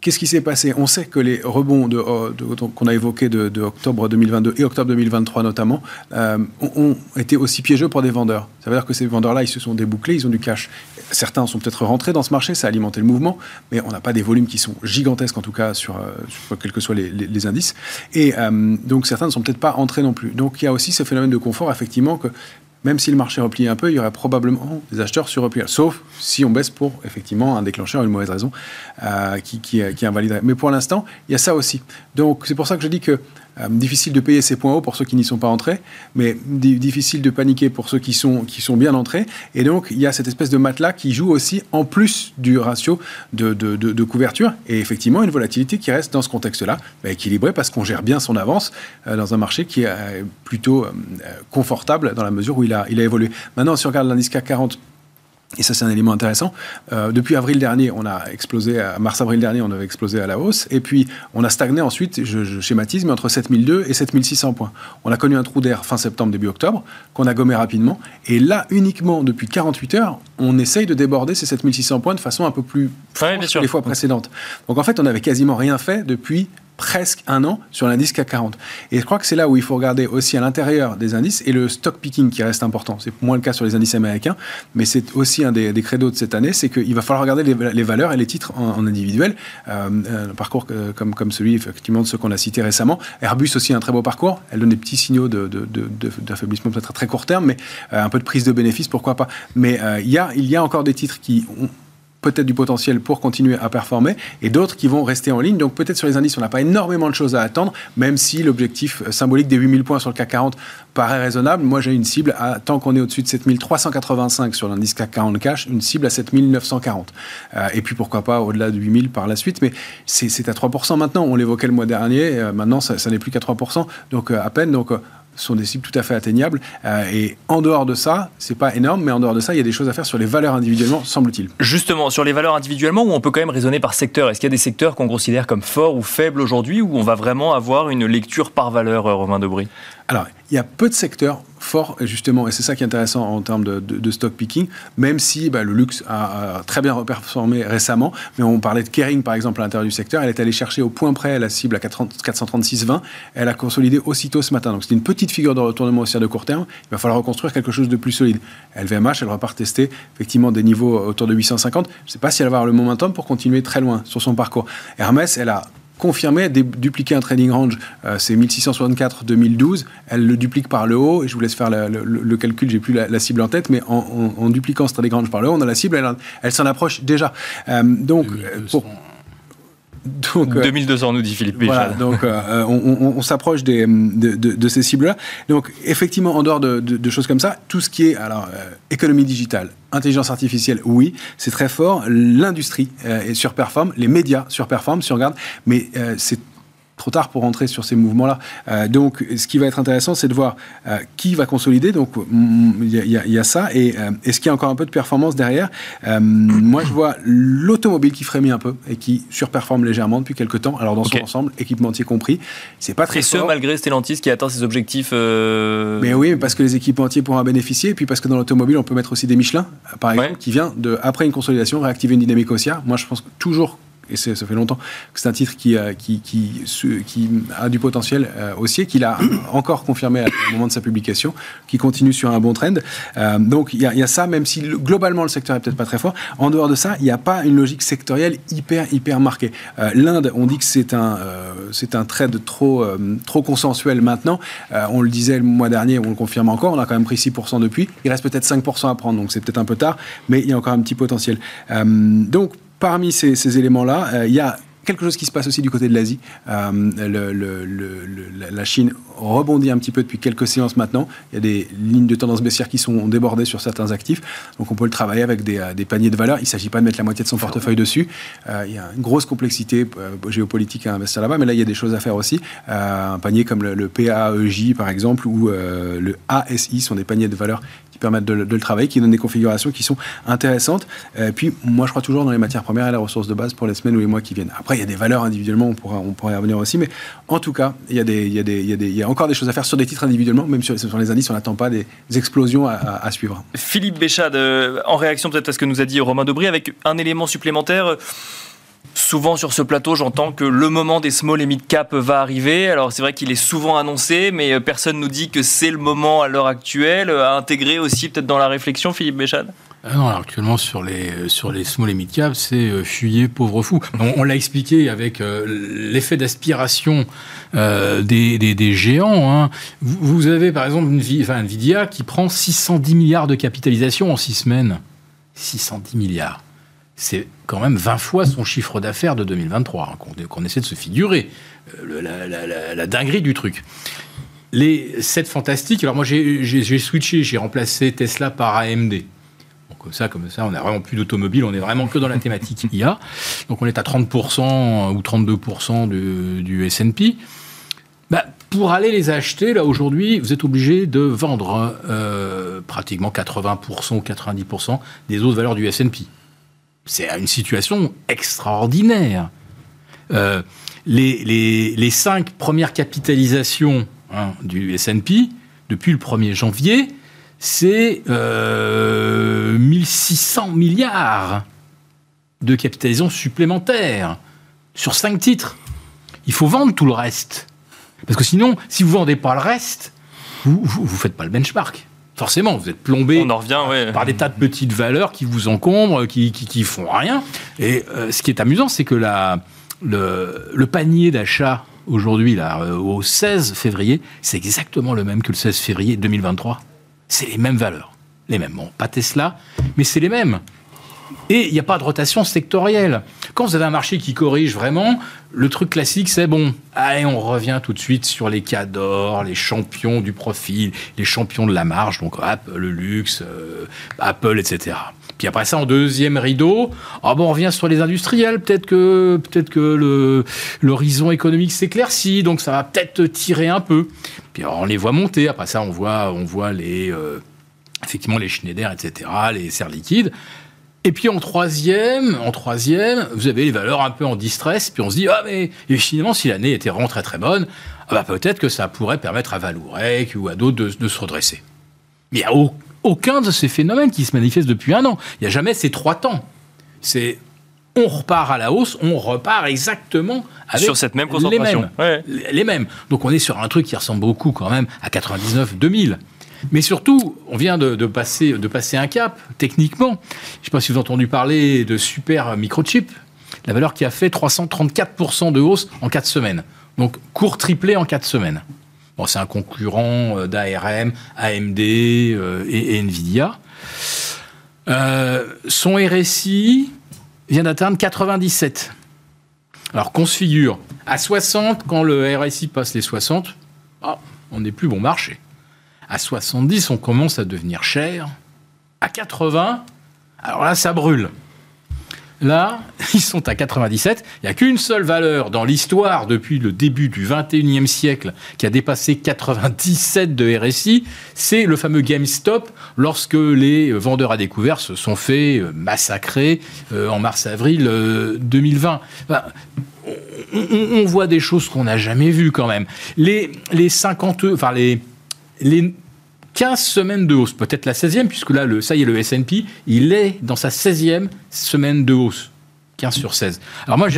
Qu'est-ce qui s'est passé? On sait que les rebonds euh, qu'on a évoqués de, octobre 2022 et octobre 2023 notamment euh, ont, été aussi piégeux pour des vendeurs. Ça veut dire que ces vendeurs-là, ils se sont débouclés, ils ont du cash. Certains sont peut-être rentrés dans ce marché, ça a alimenté le mouvement, mais on n'a pas des volumes qui sont gigantesques en tout cas sur, euh, quels que soient les, indices. Et donc certains ne sont peut-être pas entrés non plus. Donc il y a aussi ce phénomène de confort, effectivement, que même si le marché replie un peu, il y aurait probablement des acheteurs sur sauf si on baisse pour effectivement un déclencheur, une mauvaise raison euh, qui, qui, qui, invaliderait. Mais pour l'instant, il y a ça aussi. Donc c'est pour ça que je dis que euh, difficile de payer ces points hauts pour ceux qui n'y sont pas entrés, mais difficile de paniquer pour ceux qui sont, qui sont bien entrés. Et donc, il y a cette espèce de matelas qui joue aussi en plus du ratio de, de, de, couverture. Et effectivement, une volatilité qui reste dans ce contexte-là bah, équilibrée parce qu'on gère bien son avance euh, dans un marché qui est euh, plutôt confortable dans la mesure où il a, il a évolué. Maintenant, si on regarde l'indice CAC 40, et ça, c'est un élément intéressant. Euh, depuis avril dernier, on a explosé, à mars-avril dernier, on avait explosé à la hausse. Et puis, on a stagné ensuite, je, schématise, mais entre 7002 et 7600 points. On a connu un trou d'air fin septembre, début octobre, qu'on a gommé rapidement. Et là, uniquement depuis 48 heures, on essaye de déborder ces 7600 points de façon un peu plus ouais, que les fois précédentes. Donc, en fait, on n'avait quasiment rien fait depuis presque un an sur l'indice CAC 40. Et je crois que c'est là où il faut regarder aussi à l'intérieur des indices et le stock picking qui reste important. C'est moins le cas sur les indices américains, mais c'est aussi un des, des credos de cette année, c'est qu'il va falloir regarder les, valeurs et les titres en, individuel. Euh, un parcours comme, comme celui effectivement de ceux qu'on a cités récemment. Airbus aussi un très beau parcours. Elle donne des petits signaux d'affaiblissement de, de, peut-être à très court terme, mais euh, un peu de prise de bénéfice, pourquoi pas. Mais euh, il y, a, il y a encore des titres qui ont peut-être du potentiel pour continuer à performer et d'autres qui vont rester en ligne. Donc peut-être sur les indices, on n'a pas énormément de choses à attendre, même si l'objectif symbolique des 8000 points sur le CAC 40 paraît raisonnable. Moi, j'ai une cible, à, tant qu'on est au-dessus de 7385 sur l'indice CAC 40 cash, une cible à 7940. Euh, et puis pourquoi pas au-delà de 8000 par la suite, mais c'est à 3% maintenant. On l'évoquait le mois dernier, euh, maintenant ça, ça n'est plus qu'à 3%, donc euh, à peine. Donc sont des cibles tout à fait atteignables. Euh, et en dehors de ça, c'est pas énorme, mais en dehors de ça, il y a des choses à faire sur les valeurs individuellement, semble-t-il. Justement, sur les valeurs individuellement, où on peut quand même raisonner par secteur. Est-ce qu'il y a des secteurs qu'on considère comme forts ou faibles aujourd'hui, où on va vraiment avoir une lecture par valeur, euh, Romain Debris Alors, il y a peu de secteurs fort, justement, et c'est ça qui est intéressant en termes de, stock picking, même si bah, le luxe a, très bien performé récemment, mais on parlait de Kering, par exemple, à l'intérieur du secteur, elle est allée chercher au point près la cible à 436,20, elle a consolidé aussitôt ce matin. Donc c'est une petite figure de retournement haussière de court terme, il va falloir reconstruire quelque chose de plus solide. LVMH, elle repart tester effectivement des niveaux autour de 850, je ne sais pas si elle va avoir le momentum pour continuer très loin sur son parcours. Hermès, elle a confirmer, dupliquer un trading range, euh, c'est 1664-2012, elle le duplique par le haut, et je vous laisse faire le, calcul, j'ai plus la, cible en tête, mais en, dupliquant ce trading range par le haut, on a la cible, elle, elle s'en approche déjà. Euh, donc, pour, Donc, 2200, nous dit Philippe Voilà, donc on, on, s'approche de, de, de, ces cibles-là. Donc effectivement, en dehors de, choses comme ça, tout ce qui est alors économie digitale, intelligence artificielle, oui, c'est très fort. L'industrie est surperforme, les médias surperforment, si on regarde, mais c'est trop tard pour rentrer sur ces mouvements-là. Euh, donc, ce qui va être intéressant, c'est de voir euh, qui va consolider. Donc, mm, il y, a ça. Et euh, est-ce qu'il y a encore un peu de performance derrière? Moi, je vois l'automobile qui frémit un peu et qui surperforme légèrement depuis quelques temps. Alors, dans son ensemble, équipementier compris, c'est pas très et ce, malgré Stellantis qui atteint ses objectifs. Mais oui, parce que les équipementiers pourront en bénéficier. Et puis, parce que dans l'automobile, on peut mettre aussi des Michelin, par exemple, qui vient de, après une consolidation, réactiver une dynamique haussière. Moi, je pense toujours et ça fait longtemps que c'est un titre qui, a du potentiel euh, haussier, qu'il a encore confirmé au moment de sa publication, qui continue sur un bon trend. Euh, donc il y, a ça, même si globalement le secteur est peut-être pas très fort. En dehors de ça, il n'y a pas une logique sectorielle hyper hyper marquée. Euh, L'Inde, on dit que c'est un c'est trade trop trop consensuel maintenant. on le disait le mois dernier, on le confirme encore. On a quand même pris 6% depuis. Il reste peut-être 5% à prendre, donc c'est peut-être un peu tard, mais il y a encore un petit potentiel. donc Parmi ces, éléments-là, euh, il y a quelque chose qui se passe aussi du côté de l'Asie. Euh, la Chine rebondit un petit peu depuis quelques séances maintenant. Il y a des lignes de tendance baissière qui sont débordées sur certains actifs. Donc on peut le travailler avec des, euh, paniers de valeur. Il ne s'agit pas de mettre la moitié de son portefeuille dessus. il y a une grosse complexité géopolitique à investir là-bas, mais là il y a des choses à faire aussi. un panier comme le, le PAEJ par exemple ou le ASI sont des paniers de valeur permettre de, le travailler, qui donnent des configurations qui sont intéressantes. Euh, puis, moi, je crois toujours dans les matières premières et les ressources de base pour les semaines ou les mois qui viennent. Après, il y a des valeurs individuellement, on pourra, on pourra y revenir aussi, mais en tout cas, il y, a des, il, y a des, il, y a encore des choses à faire sur des titres individuellement, même sur, sur les indices, on n'attend pas des explosions à, suivre. Philippe Béchade, euh, en réaction peut-être à ce que nous a dit Romain Debris, avec un élément supplémentaire. Souvent sur ce plateau, j'entends que le moment des small et mid cap va arriver. Alors c'est vrai qu'il est souvent annoncé, mais euh, personne nous dit que c'est le moment à l'heure actuelle à intégrer aussi peut-être dans la réflexion, Philippe Béchade. Ah non, actuellement sur les euh, sur les small et mid cap, c'est euh, fuyez pauvre fou. On, l'a expliqué avec l'effet d'aspiration des, des, géants. Hein. Vous, avez par exemple Nvidia qui prend 610 milliards de capitalisation en six semaines. 610 milliards c'est quand même 20 fois son chiffre d'affaires de 2023, hein, qu'on essaie de se figurer euh, la, dinguerie du truc. Les 7 fantastiques, alors moi j'ai switché, j'ai remplacé Tesla par AMD. comme ça, comme ça, on n'a vraiment plus d'automobile, on est vraiment que dans la thématique IA. Donc on est à 30% ou 32% du, du S&P. Bah, pour aller les acheter, là aujourd'hui, vous êtes obligé de vendre euh, pratiquement 80% ou 90% des autres valeurs du S&P c'est une situation extraordinaire. Euh, les, cinq premières capitalisations hein, du S&P depuis le 1er janvier, c'est 1600 euh, milliards de capitalisation supplémentaire sur cinq titres. Il faut vendre tout le reste. Parce que sinon, si vous vendez pas le reste, vous ne faites pas le benchmark forcément, vous êtes plombé On en revient, par des tas de petites valeurs qui vous encombrent, qui, qui, font rien. Et euh, ce qui est amusant, c'est que la, le, panier d'achat aujourd'hui, là, euh, au 16 février, c'est exactement le même que le 16 février 2023. C'est les mêmes valeurs. Les mêmes. Bon, pas Tesla, mais c'est les mêmes. Et il n'y a pas de rotation sectorielle. Quand vous avez un marché qui corrige vraiment, le truc classique, c'est bon, allez, on revient tout de suite sur les cadors, les champions du profil, les champions de la marge, donc Apple, le luxe, euh, Apple, etc. Puis après ça, en deuxième rideau, ah bon, on revient sur les industriels. Peut-être que, peut-être que l'horizon économique s'éclaircit, donc ça va peut-être tirer un peu. Puis on les voit monter. Après ça, on voit, on voit les, euh, effectivement, les Schneider, etc., les serres liquides. Et puis en troisième, en troisième, vous avez les valeurs un peu en distress, puis on se dit ah mais finalement si l'année était vraiment très très bonne, ah bah, peut-être que ça pourrait permettre à Valourec ou à d'autres de, se redresser. Mais il n'y a aucun de ces phénomènes qui se manifestent depuis un an. Il n'y a jamais ces trois temps. C'est on repart à la hausse, on repart exactement avec sur cette même concentration. Les mêmes, les mêmes. Donc on est sur un truc qui ressemble beaucoup quand même à 99-2000. Mais surtout, on vient de, passer, un cap, techniquement. Je ne sais pas si vous avez entendu parler de super microchip, la valeur qui a fait 334% de hausse en 4 semaines. Donc, cours triplé en 4 semaines. Bon, c'est un concurrent euh, d'ARM, AMD euh, et, Nvidia. Euh, son RSI vient d'atteindre 97. Alors qu'on se figure, à 60, quand le RSI passe les 60, ah, on n'est plus bon marché. À 70, on commence à devenir cher. À 80, alors là, ça brûle. Là, ils sont à 97. Il n'y a qu'une seule valeur dans l'histoire depuis le début du 21e siècle qui a dépassé 97 de RSI. C'est le fameux GameStop lorsque les vendeurs à découvert se sont fait euh, massacrer euh, en mars-avril 2020. Euh, on, voit des choses qu'on n'a jamais vues quand même. Les, les 50, enfin les, les 15 semaines de hausse, peut-être la 16e, puisque là, le, ça y est, le S&P, il est dans sa 16e semaine de hausse. 15 sur 16. Alors moi,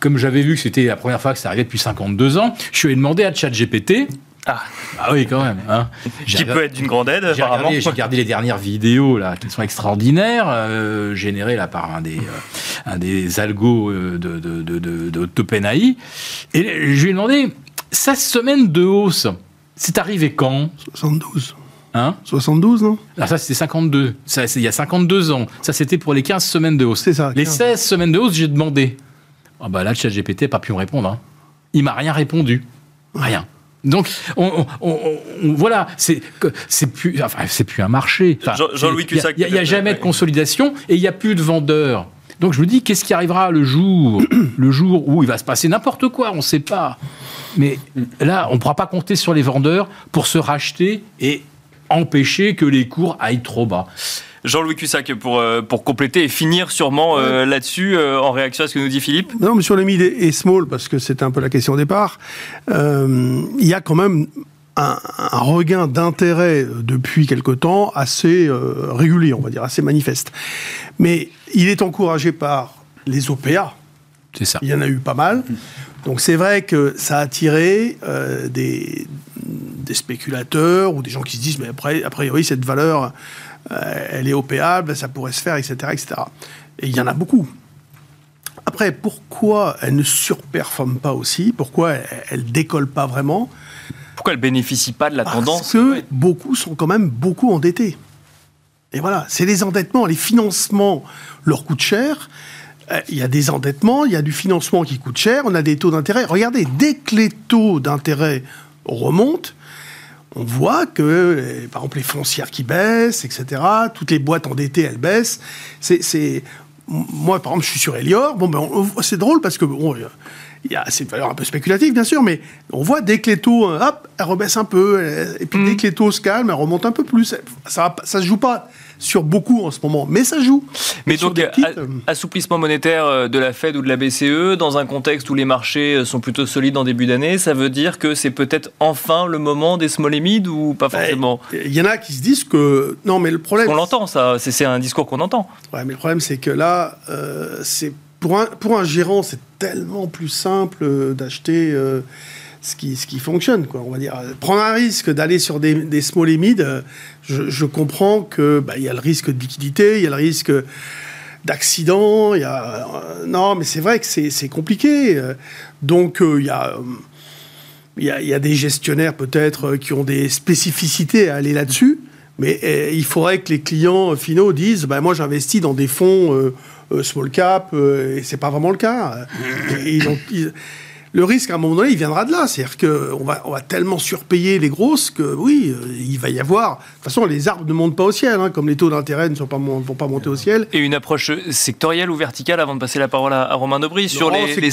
comme j'avais vu que c'était la première fois que ça arrivait depuis 52 ans, je suis allé demander à ChatGPT, ah. ah. oui, quand même. Hein. Qui peut être d'une grande aide, j'ai regardé, j'ai regardé, les dernières vidéos là, qui sont extraordinaires, euh, générées là par un des, euh, un des algos euh, de, de, de, de, de Et je lui ai demandé, 16 semaines de hausse, c'est arrivé quand? 72. Hein? 72, non? Alors ça, c'était 52. Ça, il y a 52 ans. Ça, c'était pour les 15 semaines de hausse. C'est ça. Les 16 semaines de hausse, j'ai demandé. Ah bah là, le chat GPT n'a pas pu me répondre. Hein. Il m'a rien répondu. Rien. Donc, on, voilà, c'est c'est plus, enfin, c'est plus un marché. Jean-Louis Cussac. Il n'y a, jamais de consolidation et il n'y a plus de vendeurs. Donc je me dis, qu'est-ce qui arrivera le jour, le jour où il va se passer n'importe quoi, on ne sait pas. Mais là, on ne pourra pas compter sur les vendeurs pour se racheter et empêcher que les cours aillent trop bas. Jean-Louis Cussac, pour, euh, pour compléter et finir sûrement euh, là-dessus, euh, en réaction à ce que nous dit Philippe. Non, mais sur les mid et small, parce que c'était un peu la question au départ, il y a quand même un, regain d'intérêt depuis quelque temps assez régulier, on va dire, assez manifeste. Mais il est encouragé par les OPA. C'est ça. Il y en a eu pas mal. Donc c'est vrai que ça a attiré des, des spéculateurs ou des gens qui se disent mais après, a priori cette valeur euh, elle est opéable, ça pourrait se faire, etc., etc. Et il y en a beaucoup. Après, pourquoi elle ne surperforme pas aussi? Pourquoi elle, ne décolle pas vraiment? Pourquoi elle bénéficie pas de la tendance Parce que beaucoup sont quand même beaucoup endettés. Et voilà, c'est les endettements, les financements leur coûtent cher. Euh, il y a des endettements, il y a du financement qui coûte cher, on a des taux d'intérêt. Regardez, dès que les taux d'intérêt remontent, on voit que, euh, par exemple, les foncières qui baissent, etc., toutes les boîtes endettées, elles baissent. C'est, Moi, par exemple, je suis sur Elior. Bon, ben, c'est drôle parce que, bon, a, c'est une valeur un peu spéculative, bien sûr, mais on voit dès que les taux, euh, hop, elles rebaissent un peu, et puis dès mm. que les taux se calment, elles remontent un peu plus. Ça ne se joue pas sur beaucoup en ce moment, mais ça joue. Mais donc, euh, assouplissement monétaire euh, de la Fed ou de la BCE, dans un contexte où les marchés euh, sont plutôt solides en début d'année, ça veut dire que c'est peut-être enfin le moment des small mid ou pas forcément? Il y en a qui se disent que. Non, mais le problème. On l'entend, ça, c'est un discours qu'on entend. Ouais, mais le problème, c'est que là, c'est pour un, pour un gérant, c'est tellement plus simple d'acheter ce qui, ce qui fonctionne, quoi. On va dire, prendre un risque d'aller sur des, des small et mid, euh, je, comprends que bah, y a le risque de liquidité, il y a le risque d'accident, il y a euh, non, mais c'est vrai que c'est compliqué. Donc euh, il y a il y, a, des gestionnaires peut-être qui ont des spécificités à aller là-dessus, mais il faudrait que les clients finaux disent bah, moi j'investis dans des fonds small cap et c'est pas vraiment le cas. Le risque, à un moment donné, il viendra de là. C'est-à-dire qu'on va, on va tellement surpayer les grosses que, oui, euh, il va y avoir... De toute façon, les arbres ne montent pas au ciel, hein, comme les taux d'intérêt ne sont pas, vont pas monter au ciel. Et une approche sectorielle ou verticale, avant de passer la parole à, Romain Debris, sur les, les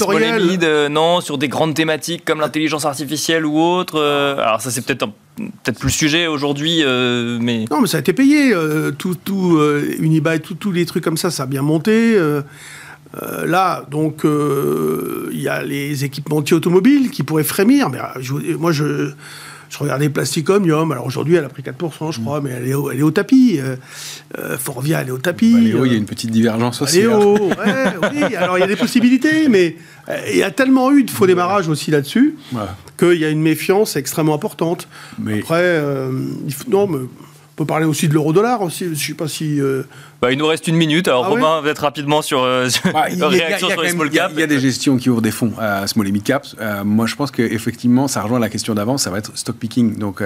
euh, non, sur des grandes thématiques comme l'intelligence artificielle ou autre. Euh, alors ça, c'est peut-être peut-être plus le sujet aujourd'hui, mais... Non, mais ça a été payé. tout, tout Unibail, tous les trucs comme ça, ça a bien monté. Euh, là, donc, euh, il y a les équipementiers automobiles qui pourraient frémir. Mais euh, moi, je, je regardais Plastic Omnium. Alors aujourd'hui, elle a pris 4%, je crois, mais elle est au, elle est au tapis. Forvia, elle est au tapis. Bah, Léo, il y a une petite divergence aussi. Léo, hein. oui. Alors il y a des possibilités, mais il y a tellement eu de faux démarrages aussi là-dessus qu'il y a une méfiance extrêmement importante. Mais... Après, non, mais peut parler aussi de l'euro-dollar aussi. Je sais pas si. Euh, bah, il nous reste une minute. Alors, ah Romain, peut-être rapidement sur, euh, réaction sur les small caps. Il y a des gestions qui ouvrent des fonds à small et mid caps. Euh, moi, je pense qu'effectivement, ça rejoint la question d'avant. Ça va être stock picking. Donc,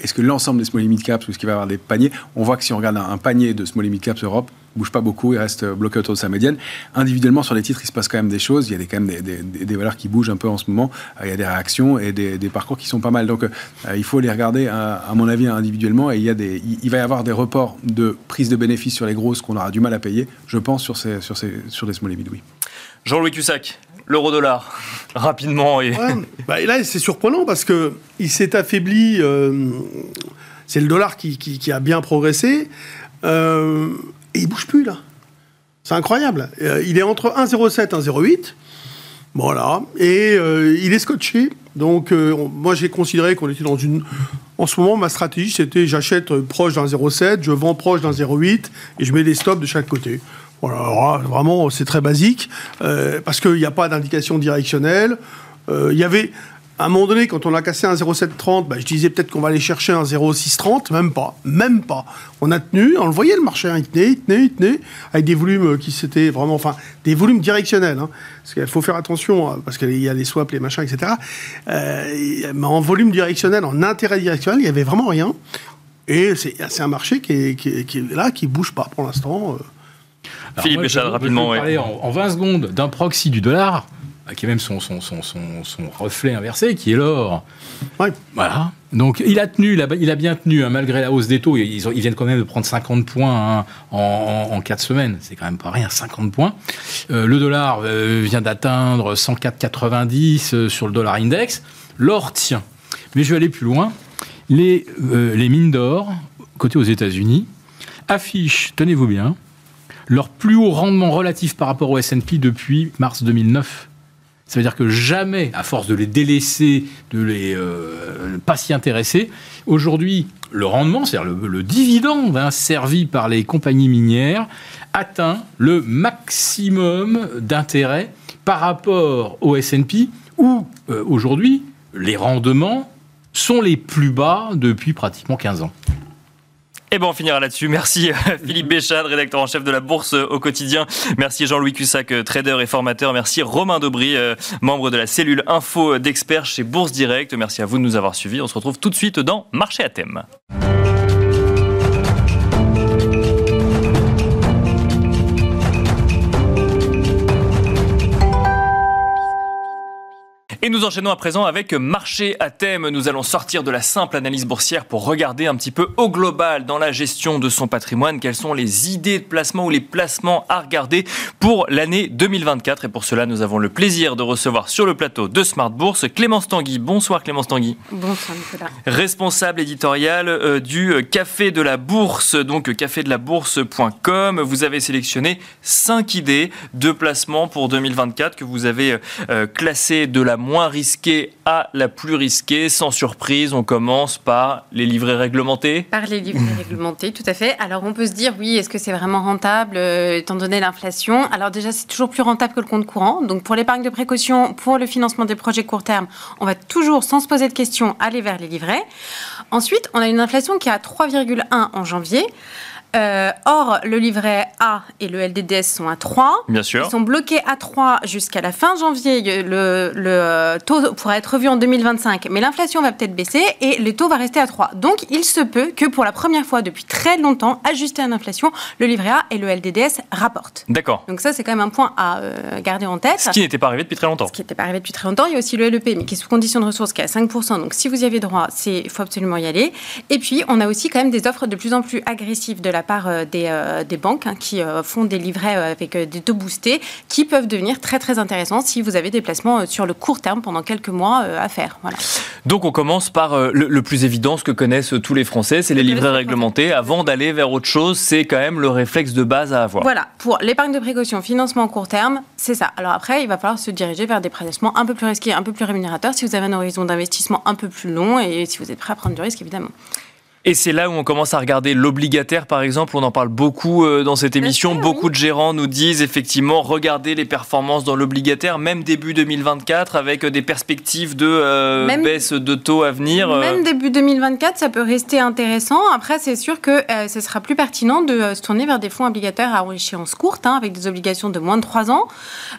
est-ce que l'ensemble des small et mid caps ou est-ce qu'il va y avoir des paniers? On voit que si on regarde un, panier de small et mid caps Europe, bouge pas beaucoup, il reste bloqué autour de sa médiane. Individuellement, sur les titres, il se passe quand même des choses. Il y a des, quand même des, des, des valeurs qui bougent un peu en ce moment. Euh, il y a des réactions et des, parcours qui sont pas mal. Donc, euh, il faut les regarder, à, mon avis, individuellement. Et il, y a des, il, va y avoir des reports de prise de bénéfices sur les grosses qu'on aura du mal à payer, je pense, sur, ces, sur, ces, sur les small et mid, oui. Jean-Louis Cussac, l'euro-dollar, rapidement. Et... Bah, là, c'est surprenant parce qu'il s'est affaibli. c'est le dollar qui, qui, a bien progressé. Euh, et il bouge plus là. C'est incroyable. Euh, il est entre 1,07 et 1,08. Voilà. Et euh, il est scotché. Donc, euh, moi, j'ai considéré qu'on était dans une. En ce moment, ma stratégie, c'était j'achète proche d'un 0,7, je vends proche d'un 0,8 et je mets des stops de chaque côté. Voilà, vraiment, c'est très basique parce qu'il n'y a pas d'indication directionnelle. Il y avait à un moment donné, quand on a cassé un 0,730, bah, je disais peut-être qu'on va aller chercher un 0,630. Même pas. Même pas. On a tenu, on le voyait le marché, hein, il tenait, il tenait, il tenait, avec des volumes qui s'étaient vraiment, enfin, des volumes directionnels. Hein, parce qu'il faut faire attention, hein, parce qu'il y a les swaps, les machins, etc. Euh, mais en volume directionnel, en intérêt directionnel, il n'y avait vraiment rien. Et c'est un marché qui est, qui, est, là, qui bouge pas pour l'instant. Euh. Philippe Béchal, rapidement. Je parler en, en 20 secondes d'un proxy du dollar qui est même son, son, son, son, reflet inversé, qui est l'or. Voilà. Donc il a tenu, il a, il a bien tenu, hein, malgré la hausse des taux. Ils, ils, viennent quand même de prendre 50 points hein, en, en, 4 semaines. C'est quand même pas rien, 50 points. Euh, le dollar euh, vient d'atteindre 104,90 euh, sur le dollar index. L'or tient. Mais je vais aller plus loin. Les, les mines d'or, côté aux États-Unis, affichent, tenez-vous bien, leur plus haut rendement relatif par rapport au S&P depuis mars 2009. Ça veut dire que jamais, à force de les délaisser, de les euh, pas s'y intéresser, aujourd'hui, le rendement, c'est-à-dire le, dividende hein, servi par les compagnies minières, atteint le maximum d'intérêt par rapport au S&P, où euh, aujourd'hui, les rendements sont les plus bas depuis pratiquement 15 ans. Et ben on finira là-dessus. Merci euh, Philippe Béchade, rédacteur en chef de la Bourse euh, au quotidien. Merci Jean-Louis Cussac, euh, trader et formateur. Merci Romain Dobry, membre de la cellule info d'experts chez Bourse Direct. Merci à vous de nous avoir suivis. On se retrouve tout de suite dans Marché à thème. Et nous enchaînons à présent avec marché à thème. Nous allons sortir de la simple analyse boursière pour regarder un petit peu au global dans la gestion de son patrimoine. Quelles sont les idées de placement ou les placements à regarder pour l'année 2024 Et pour cela, nous avons le plaisir de recevoir sur le plateau de Smart Bourse Clémence Tanguy. Bonsoir Clémence Tanguy. Bonsoir Nicolas. Responsable éditorial euh, du Café de la Bourse, donc cafédelabourse.com. Vous avez sélectionné 5 idées de placement pour 2024 que vous avez euh, classées de la moins risquée à la plus risquée. Sans surprise, on commence par les livrets réglementés. Par les livrets réglementés, tout à fait. Alors on peut se dire, oui, est-ce que c'est vraiment rentable euh, étant donné l'inflation? Alors déjà, c'est toujours plus rentable que le compte courant. Donc pour l'épargne de précaution, pour le financement des projets court terme, on va toujours, sans se poser de questions, aller vers les livrets. Ensuite, on a une inflation qui est à 3,1 en janvier. Euh, or, le livret A et le LDDS sont à 3. Bien sûr. Ils sont bloqués à 3 jusqu'à la fin janvier. Le, le, taux pourra être revu en 2025, mais l'inflation va peut-être baisser et le taux va rester à 3. Donc, il se peut que pour la première fois depuis très longtemps, ajusté à l'inflation, le livret A et le LDDS rapportent. D'accord. Donc ça, c'est quand même un point à euh, garder en tête. Ce qui n'était pas arrivé depuis très longtemps. Ce qui n'était pas arrivé depuis très longtemps. Il y a aussi le LEP, mais qui est sous condition de ressources, qui est à 5%. Donc, si vous y avez droit, il faut absolument y aller. Et puis, on a aussi quand même des offres de plus en plus agressives de la part euh, des, euh, des banques hein, qui euh, font des livrets avec des taux boostés qui peuvent devenir très très intéressants si vous avez des placements sur le court terme pendant quelques mois à faire. Voilà. Donc on commence par le, plus évident, ce que connaissent tous les Français, c'est les livrets réglementés. Avant d'aller vers autre chose, c'est quand même le réflexe de base à avoir. Voilà, pour l'épargne de précaution, financement court terme, c'est ça. Alors après, il va falloir se diriger vers des placements un peu plus risqués, un peu plus rémunérateurs si vous avez un horizon d'investissement un peu plus long et si vous êtes prêt à prendre du risque, évidemment. Et c'est là où on commence à regarder l'obligataire, par exemple. On en parle beaucoup euh, dans cette émission. beaucoup de gérants nous disent effectivement, regardez les performances dans l'obligataire, même début 2024, avec euh, des perspectives de euh, baisse de taux à venir. Même début 2024, ça peut rester intéressant. Après, c'est sûr que ce sera plus pertinent de se tourner vers des fonds obligataires à échéance courte, hein, avec des obligations de moins de 3 ans.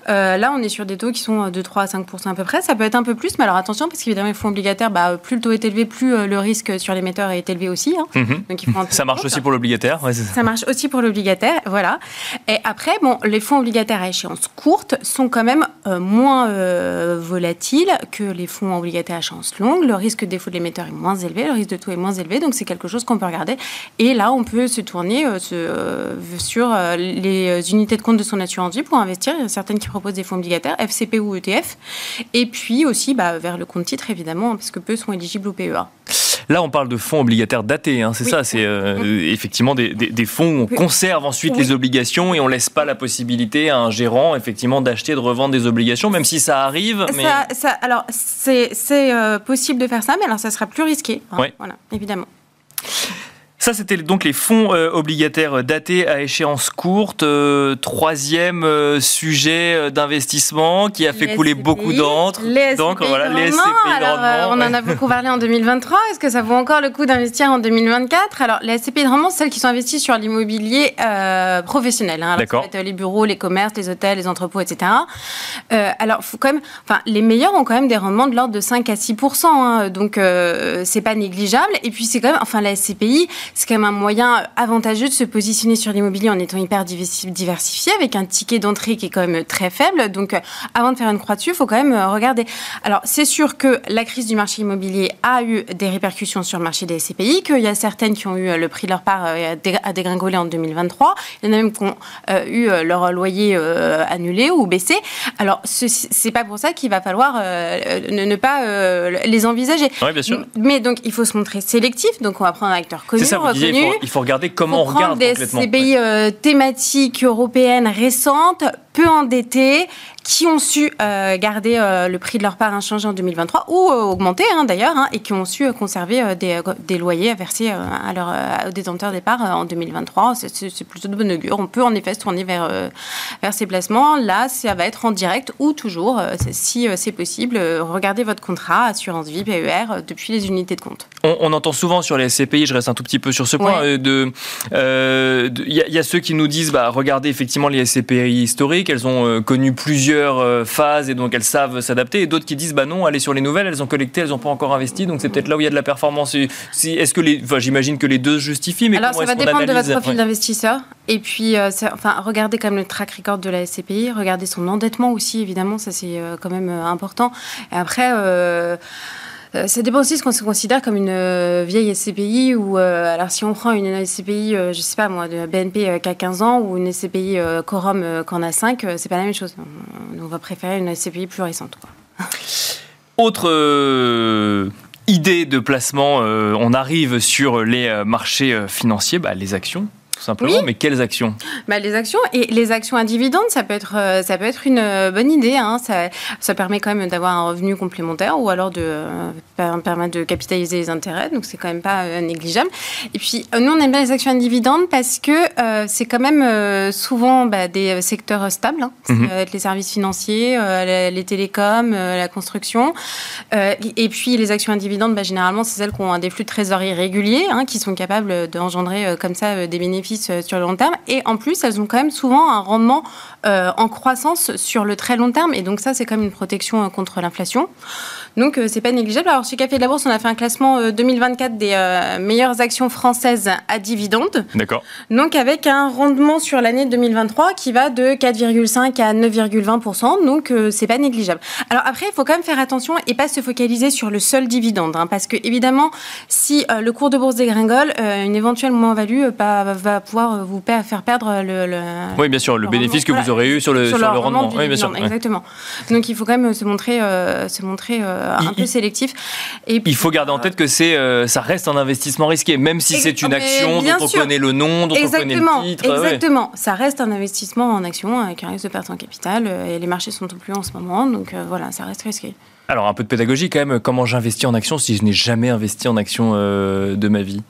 là, on est sur des taux qui sont de 3 à 5% à peu près. Ça peut être un peu plus, mais alors attention, parce qu'évidemment, les fonds obligataires, bah, plus le taux est élevé, plus le risque sur l'émetteur est élevé aussi aussi. Hein. Mhm. Donc, il faut en Ça marche compte. aussi pour l'obligataire. ouais, ça. Marche aussi pour l'obligataire, voilà. Et après, bon, les fonds obligataires à échéance courte sont quand même euh, moins euh, volatiles que les fonds obligataires à échéance longue. Le risque de défaut de l'émetteur est moins élevé, le risque de taux est moins élevé, donc c'est quelque chose qu'on peut regarder. Et là, on peut se tourner euh, se, sur les unités de compte de son assurance vie pour investir. Il y a certaines qui proposent des fonds obligataires, FCP ou ETF. Et puis aussi bah, vers le compte titre, évidemment, parce que peu sont éligibles au PEA. Là, on parle de fonds obligataires datés, hein, c'est Oui. ça. C'est euh, effectivement des, des- des fonds où on Oui. conserve ensuite Oui. les obligations et on laisse pas la possibilité à un gérant, effectivement, d'acheter, de revendre des obligations, même si ça arrive. Mais Ça, ça- alors, c'est euh, possible de faire ça, mais alors ça sera plus risqué. hein. Voilà, évidemment. Ça, c'était donc les fonds euh, obligataires datés à échéance courte. Euh, troisième euh, sujet euh, d'investissement qui a fait Les couler SCPI, beaucoup d'encre. Les SCPI voilà, les. SCPI de Alors, euh, rendement, on en a beaucoup parlé en 2023. Est-ce que ça vaut encore le coup d'investir en 2024 Alors, les SCPI de rendement, c'est celles qui sont investies sur l'immobilier euh, professionnel. hein. D'accord. les bureaux, les commerces, les hôtels, les entrepôts, etc. Euh, alors, faut quand même, enfin, les meilleurs ont quand même des rendements de l'ordre de 5 à 6% hein, donc euh, c'est pas négligeable. Et puis c'est quand même, enfin, la SCPI, c'est quand même un moyen avantageux de se positionner sur l'immobilier en étant hyper diversif- diversifié, avec un ticket d'entrée qui est quand même très faible. Donc, euh, avant de faire une croix dessus, il faut quand même euh, regarder. Alors, c'est sûr que la crise du marché immobilier a eu des répercussions sur le marché des SCPI, qu'il y a certaines qui ont eu euh, le prix de leur part à dé- à dégringoler en 2023. Il y en a même qui ont eu leur loyer annulé ou baissé. Alors, ce- c'est pas pour ça qu'il va falloir ne, pas les envisager. Ouais, bien sûr. Mais donc, il faut se montrer sélectif. Donc, on va prendre un acteur connu, C'est ça, disiez, il reconnu faut, il faut regarder comment on faut regarde prendre des complètement. CBI euh, thématiques européennes récentes, peu endettées, qui ont su euh, garder euh, le prix de leur part inchangé en 2023 ou euh, augmenter hein, d'ailleurs, hein, et qui ont su conserver des, des loyers à verser euh, à leurs euh, aux détenteurs des parts en 2023. C'est- plutôt de bonne augure. On peut en effet se tourner vers, vers ces placements. Là, ça va être en direct ou toujours, si c'est possible, regardez votre contrat assurance vie PER depuis les unités de compte. On, on entend souvent sur les SCPI, je reste un tout petit peu sur ce point, Ouais. il y, a- il y a ceux qui nous disent, bah, regardez effectivement les SCPI historiques, elles ont connu plusieurs euh, phases et donc elles savent s'adapter, et d'autres qui disent, bah non, allez sur les nouvelles, elles ont collecté, elles n'ont pas encore investi, donc c'est peut-être là où il y a de la performance. Si- Est-ce que les, enfin, j'imagine que les deux se justifient, mais Alors, ça va dépendre de votre profil Ouais. d'investisseur. Et puis, euh, enfin, regardez quand même le track record de la SCPI, regardez son endettement aussi, évidemment, ça c'est euh, quand même important. Et après, euh, euh, ça dépend aussi de ce qu'on se considère comme une euh, vieille SCPI ou euh, alors si on prend une SCPI, je sais pas moi, de BNP qui a 15 ans ou une SCPI Quorum en a 5, euh, c'est pas la même chose. On, va préférer une SCPI plus récente. Autre idée de placement, on arrive sur les marchés financiers, bah, les actions. Tout simplement, Oui. mais quelles actions? Bah, les actions et les actions à dividendes, ça peut être euh, ça peut être une euh, bonne idée. Hein. Ça, ça permet quand même d'avoir un revenu complémentaire ou alors de euh, permettre de capitaliser les intérêts. Donc c'est quand même pas euh, négligeable. Et puis nous on aime bien les actions à dividendes parce que euh, c'est quand même souvent bah, des secteurs stables. Hein. Ça va être les services financiers, les télécoms, la construction. Et puis les actions à dividendes, bah, généralement c'est celles qui ont des flux de trésorerie réguliers, hein, qui sont capables d'engendrer comme ça des bénéfices euh, sur le long terme. Et en plus, elles ont quand même souvent un rendement euh, en croissance sur le très long terme. Et donc ça, c'est quand même une protection euh, contre l'inflation. Donc euh, c'est pas négligeable. Alors chez Café de la Bourse, on a fait un classement euh, 2024 des meilleures actions françaises à dividendes. D'accord. Donc avec un rendement sur l'année 2023 qui va de 4,5 à 9,20%. Donc c'est pas négligeable. Alors après, il faut quand même faire attention et pas se focaliser sur le seul dividende, hein, parce que évidemment, si le cours de bourse dégringole, une éventuelle moins-value va, va pouvoir euh, vous faire perdre le, le- Oui, bien sûr, le le bénéfice que vous aurez eu sur le, sur le rendement. Oui, bien sûr. ouais. Exactement. Donc il faut quand même se montrer, euh, se montrer euh, un Il- peu sélectif. Et puis, Il faut garder en tête que c'est, euh, ça reste un investissement risqué, même si c'est une action dont on sûr. connaît le nom, dont on Exactement, connaît le titre. ouais. exactement. Ça reste un investissement en action avec un risque de perte en capital euh, et les marchés sont au plus en ce moment, donc euh, voilà, ça reste risqué. Alors un peu de pédagogie quand même. Comment j'investis en action si je n'ai jamais investi en action euh, de ma vie?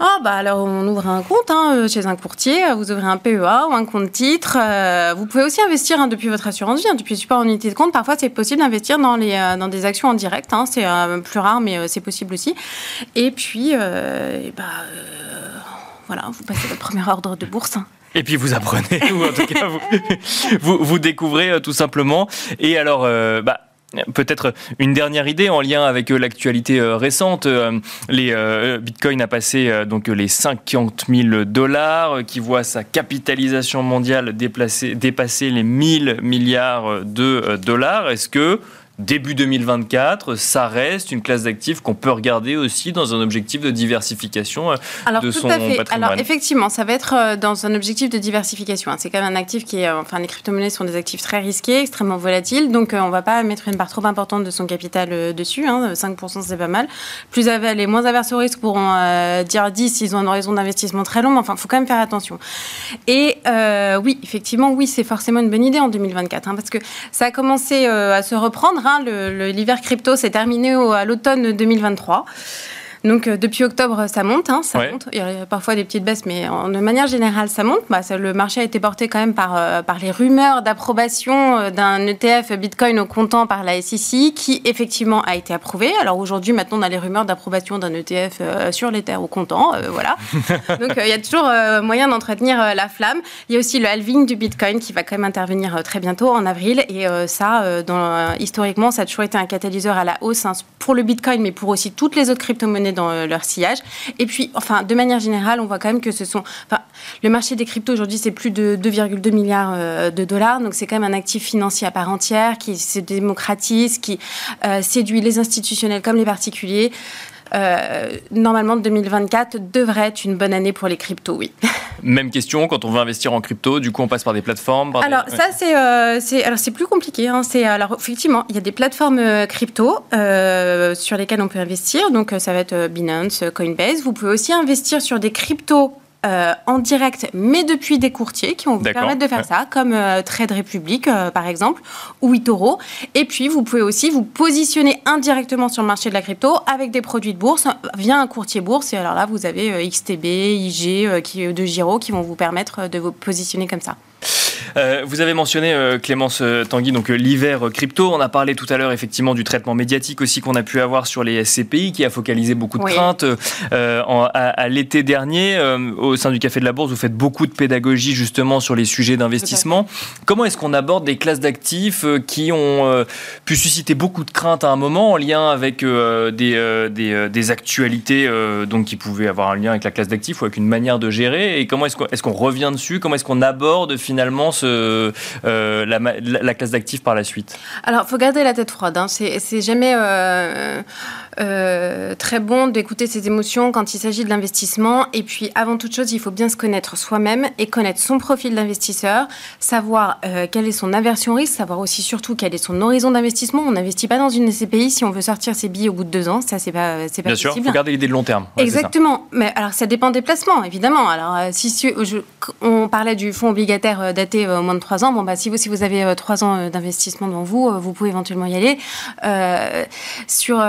Ah bah alors on ouvre un compte hein, euh, chez un courtier, euh, vous ouvrez un PEA ou un compte titre. euh, vous pouvez aussi investir hein, depuis votre assurance vie, hein, depuis le support en unité de compte. Parfois c'est possible d'investir dans, dans des actions en direct, c'est plus rare mais c'est possible aussi. Et puis et bah, voilà, vous passez votre premier ordre de bourse. Et puis vous apprenez, ou en tout cas vous, vous, découvrez tout simplement. Et alors, euh, bah, Peut-être une dernière idée en lien avec l'actualité récente. Les Bitcoin a passé donc les 50 000 dollars, qui voit sa capitalisation mondiale dépasser les 1000 milliards de dollars. Est-ce que début 2024, ça reste une classe d'actifs qu'on peut regarder aussi dans un objectif de diversification euh, Alors, de tout son à fait. patrimoine. Alors effectivement, ça va être euh, dans un objectif de diversification. hein. C'est quand même un actif qui est, euh, enfin, les crypto-monnaies sont des actifs très risqués, extrêmement volatiles, donc on va pas mettre une part trop importante de son capital dessus. Hein. 5% c'est pas mal. Plus les moins averses au risque pourront dire 10 s'ils ont une horizon d'investissement très long. Mais enfin, faut quand même faire attention. Et oui, effectivement, oui, c'est forcément une bonne idée en 2024, hein, parce que ça a commencé à se reprendre. L'hiver crypto s'est terminé à l'automne 2023. Donc euh, depuis octobre, ça monte, hein, ça Ouais. monte. Il y a parfois des petites baisses, mais en- de manière générale, ça monte. Bah, ça- le marché a été porté quand même par, euh, par les rumeurs d'approbation euh, d'un ETF Bitcoin au comptant par la SEC, qui effectivement a été approuvé. Alors aujourd'hui, maintenant, on a les rumeurs d'approbation d'un ETF euh, sur l'Ether au comptant, voilà. Donc il y a toujours moyen d'entretenir la flamme. Il y a aussi le halving du Bitcoin qui va quand même intervenir très bientôt en avril. Et ça, dans, historiquement, ça a toujours été un catalyseur à la hausse hein, pour le Bitcoin, mais pour aussi toutes les autres crypto-monnaies dans euh, leur sillage. Et puis, enfin, de manière générale, on voit quand même que ce sont. Le marché des cryptos aujourd'hui, c'est plus de 2,2 milliards euh, de dollars. Donc, c'est quand même un actif financier à part entière qui se démocratise, qui euh, séduit les institutionnels comme les particuliers. Euh, normalement, 2024 devrait être une bonne année pour les cryptos, oui. Même question quand on veut investir en crypto, du coup on passe par des plateformes. par Alors ça c'est euh, c'est alors c'est plus compliqué. Hein. C'est alors effectivement il y a des plateformes euh, crypto euh, sur lesquelles on peut investir. Donc ça va être Binance, Coinbase. Vous pouvez aussi investir sur des cryptos. Euh, en direct, mais depuis des courtiers qui vont vous permettre de faire ouais. ça, comme euh, Trade Republic euh, par exemple, ou eToro. Et puis vous pouvez aussi vous positionner indirectement sur le marché de la crypto avec des produits de bourse via un courtier bourse. Et alors là, vous avez XTB, IG, qui, de Giro qui vont vous permettre de vous positionner comme ça. Euh, vous avez mentionné euh, Clémence euh, Tanguy, donc euh, l'hiver crypto. On a parlé tout à l'heure effectivement du traitement médiatique aussi qu'on a pu avoir sur les SCPI, qui a focalisé beaucoup de Oui. craintes en- à, à l'été dernier. au sein du Café de la Bourse, vous faites beaucoup de pédagogie justement sur les sujets d'investissement. Comment est-ce qu'on aborde des classes d'actifs qui ont pu susciter beaucoup de craintes à un moment en lien avec des, des, des actualités donc qui pouvaient avoir un lien avec la classe d'actifs ou avec une manière de gérer? Et comment est-ce qu'on est-ce qu'on revient dessus? Comment est-ce qu'on aborde finalement ce, euh, la, classe d'actifs par la suite Alors, faut garder la tête froide. Hein. C'est c'est jamais euh, très bon d'écouter ses émotions quand il s'agit de l'investissement. Et puis, avant toute chose, il faut bien se connaître soi-même et connaître son profil d'investisseur, savoir euh, quelle est son aversion au risque, savoir aussi surtout quel est son horizon d'investissement. On n'investit pas dans une SCPI si on veut sortir ses billes au bout de deux ans. Ça, c'est pas, c'est pas Bien sûr, il faut garder l'idée de long terme. Ouais. Exactement. Mais alors, ça dépend des placements, évidemment. Alors, euh, si je- on parlait du fonds obligataire daté euh, moins de 3 ans, bon, bah, si vous, si vous avez 3 ans d'investissement devant vous, vous pouvez éventuellement y aller. Sur,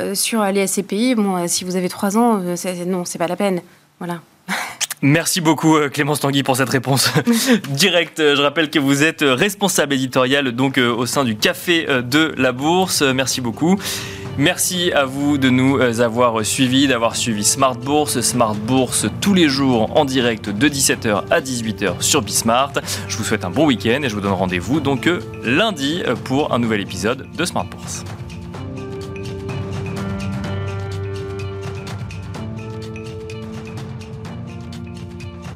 euh, sur les SCPI, bon, euh, si vous avez 3 ans, euh, non, c'est pas la peine. Voilà. Merci beaucoup Clémence Tanguy pour cette réponse directe. Je rappelle que vous êtes responsable éditorial donc au sein du Café de la Bourse. Merci beaucoup. Merci à vous de nous avoir suivis, d'avoir suivi Smart Bourse. Smart Bourse tous les jours en direct de 17h à 18h sur Bismart. Je vous souhaite un bon week-end et je vous donne rendez-vous donc lundi pour un nouvel épisode de Smart Bourse.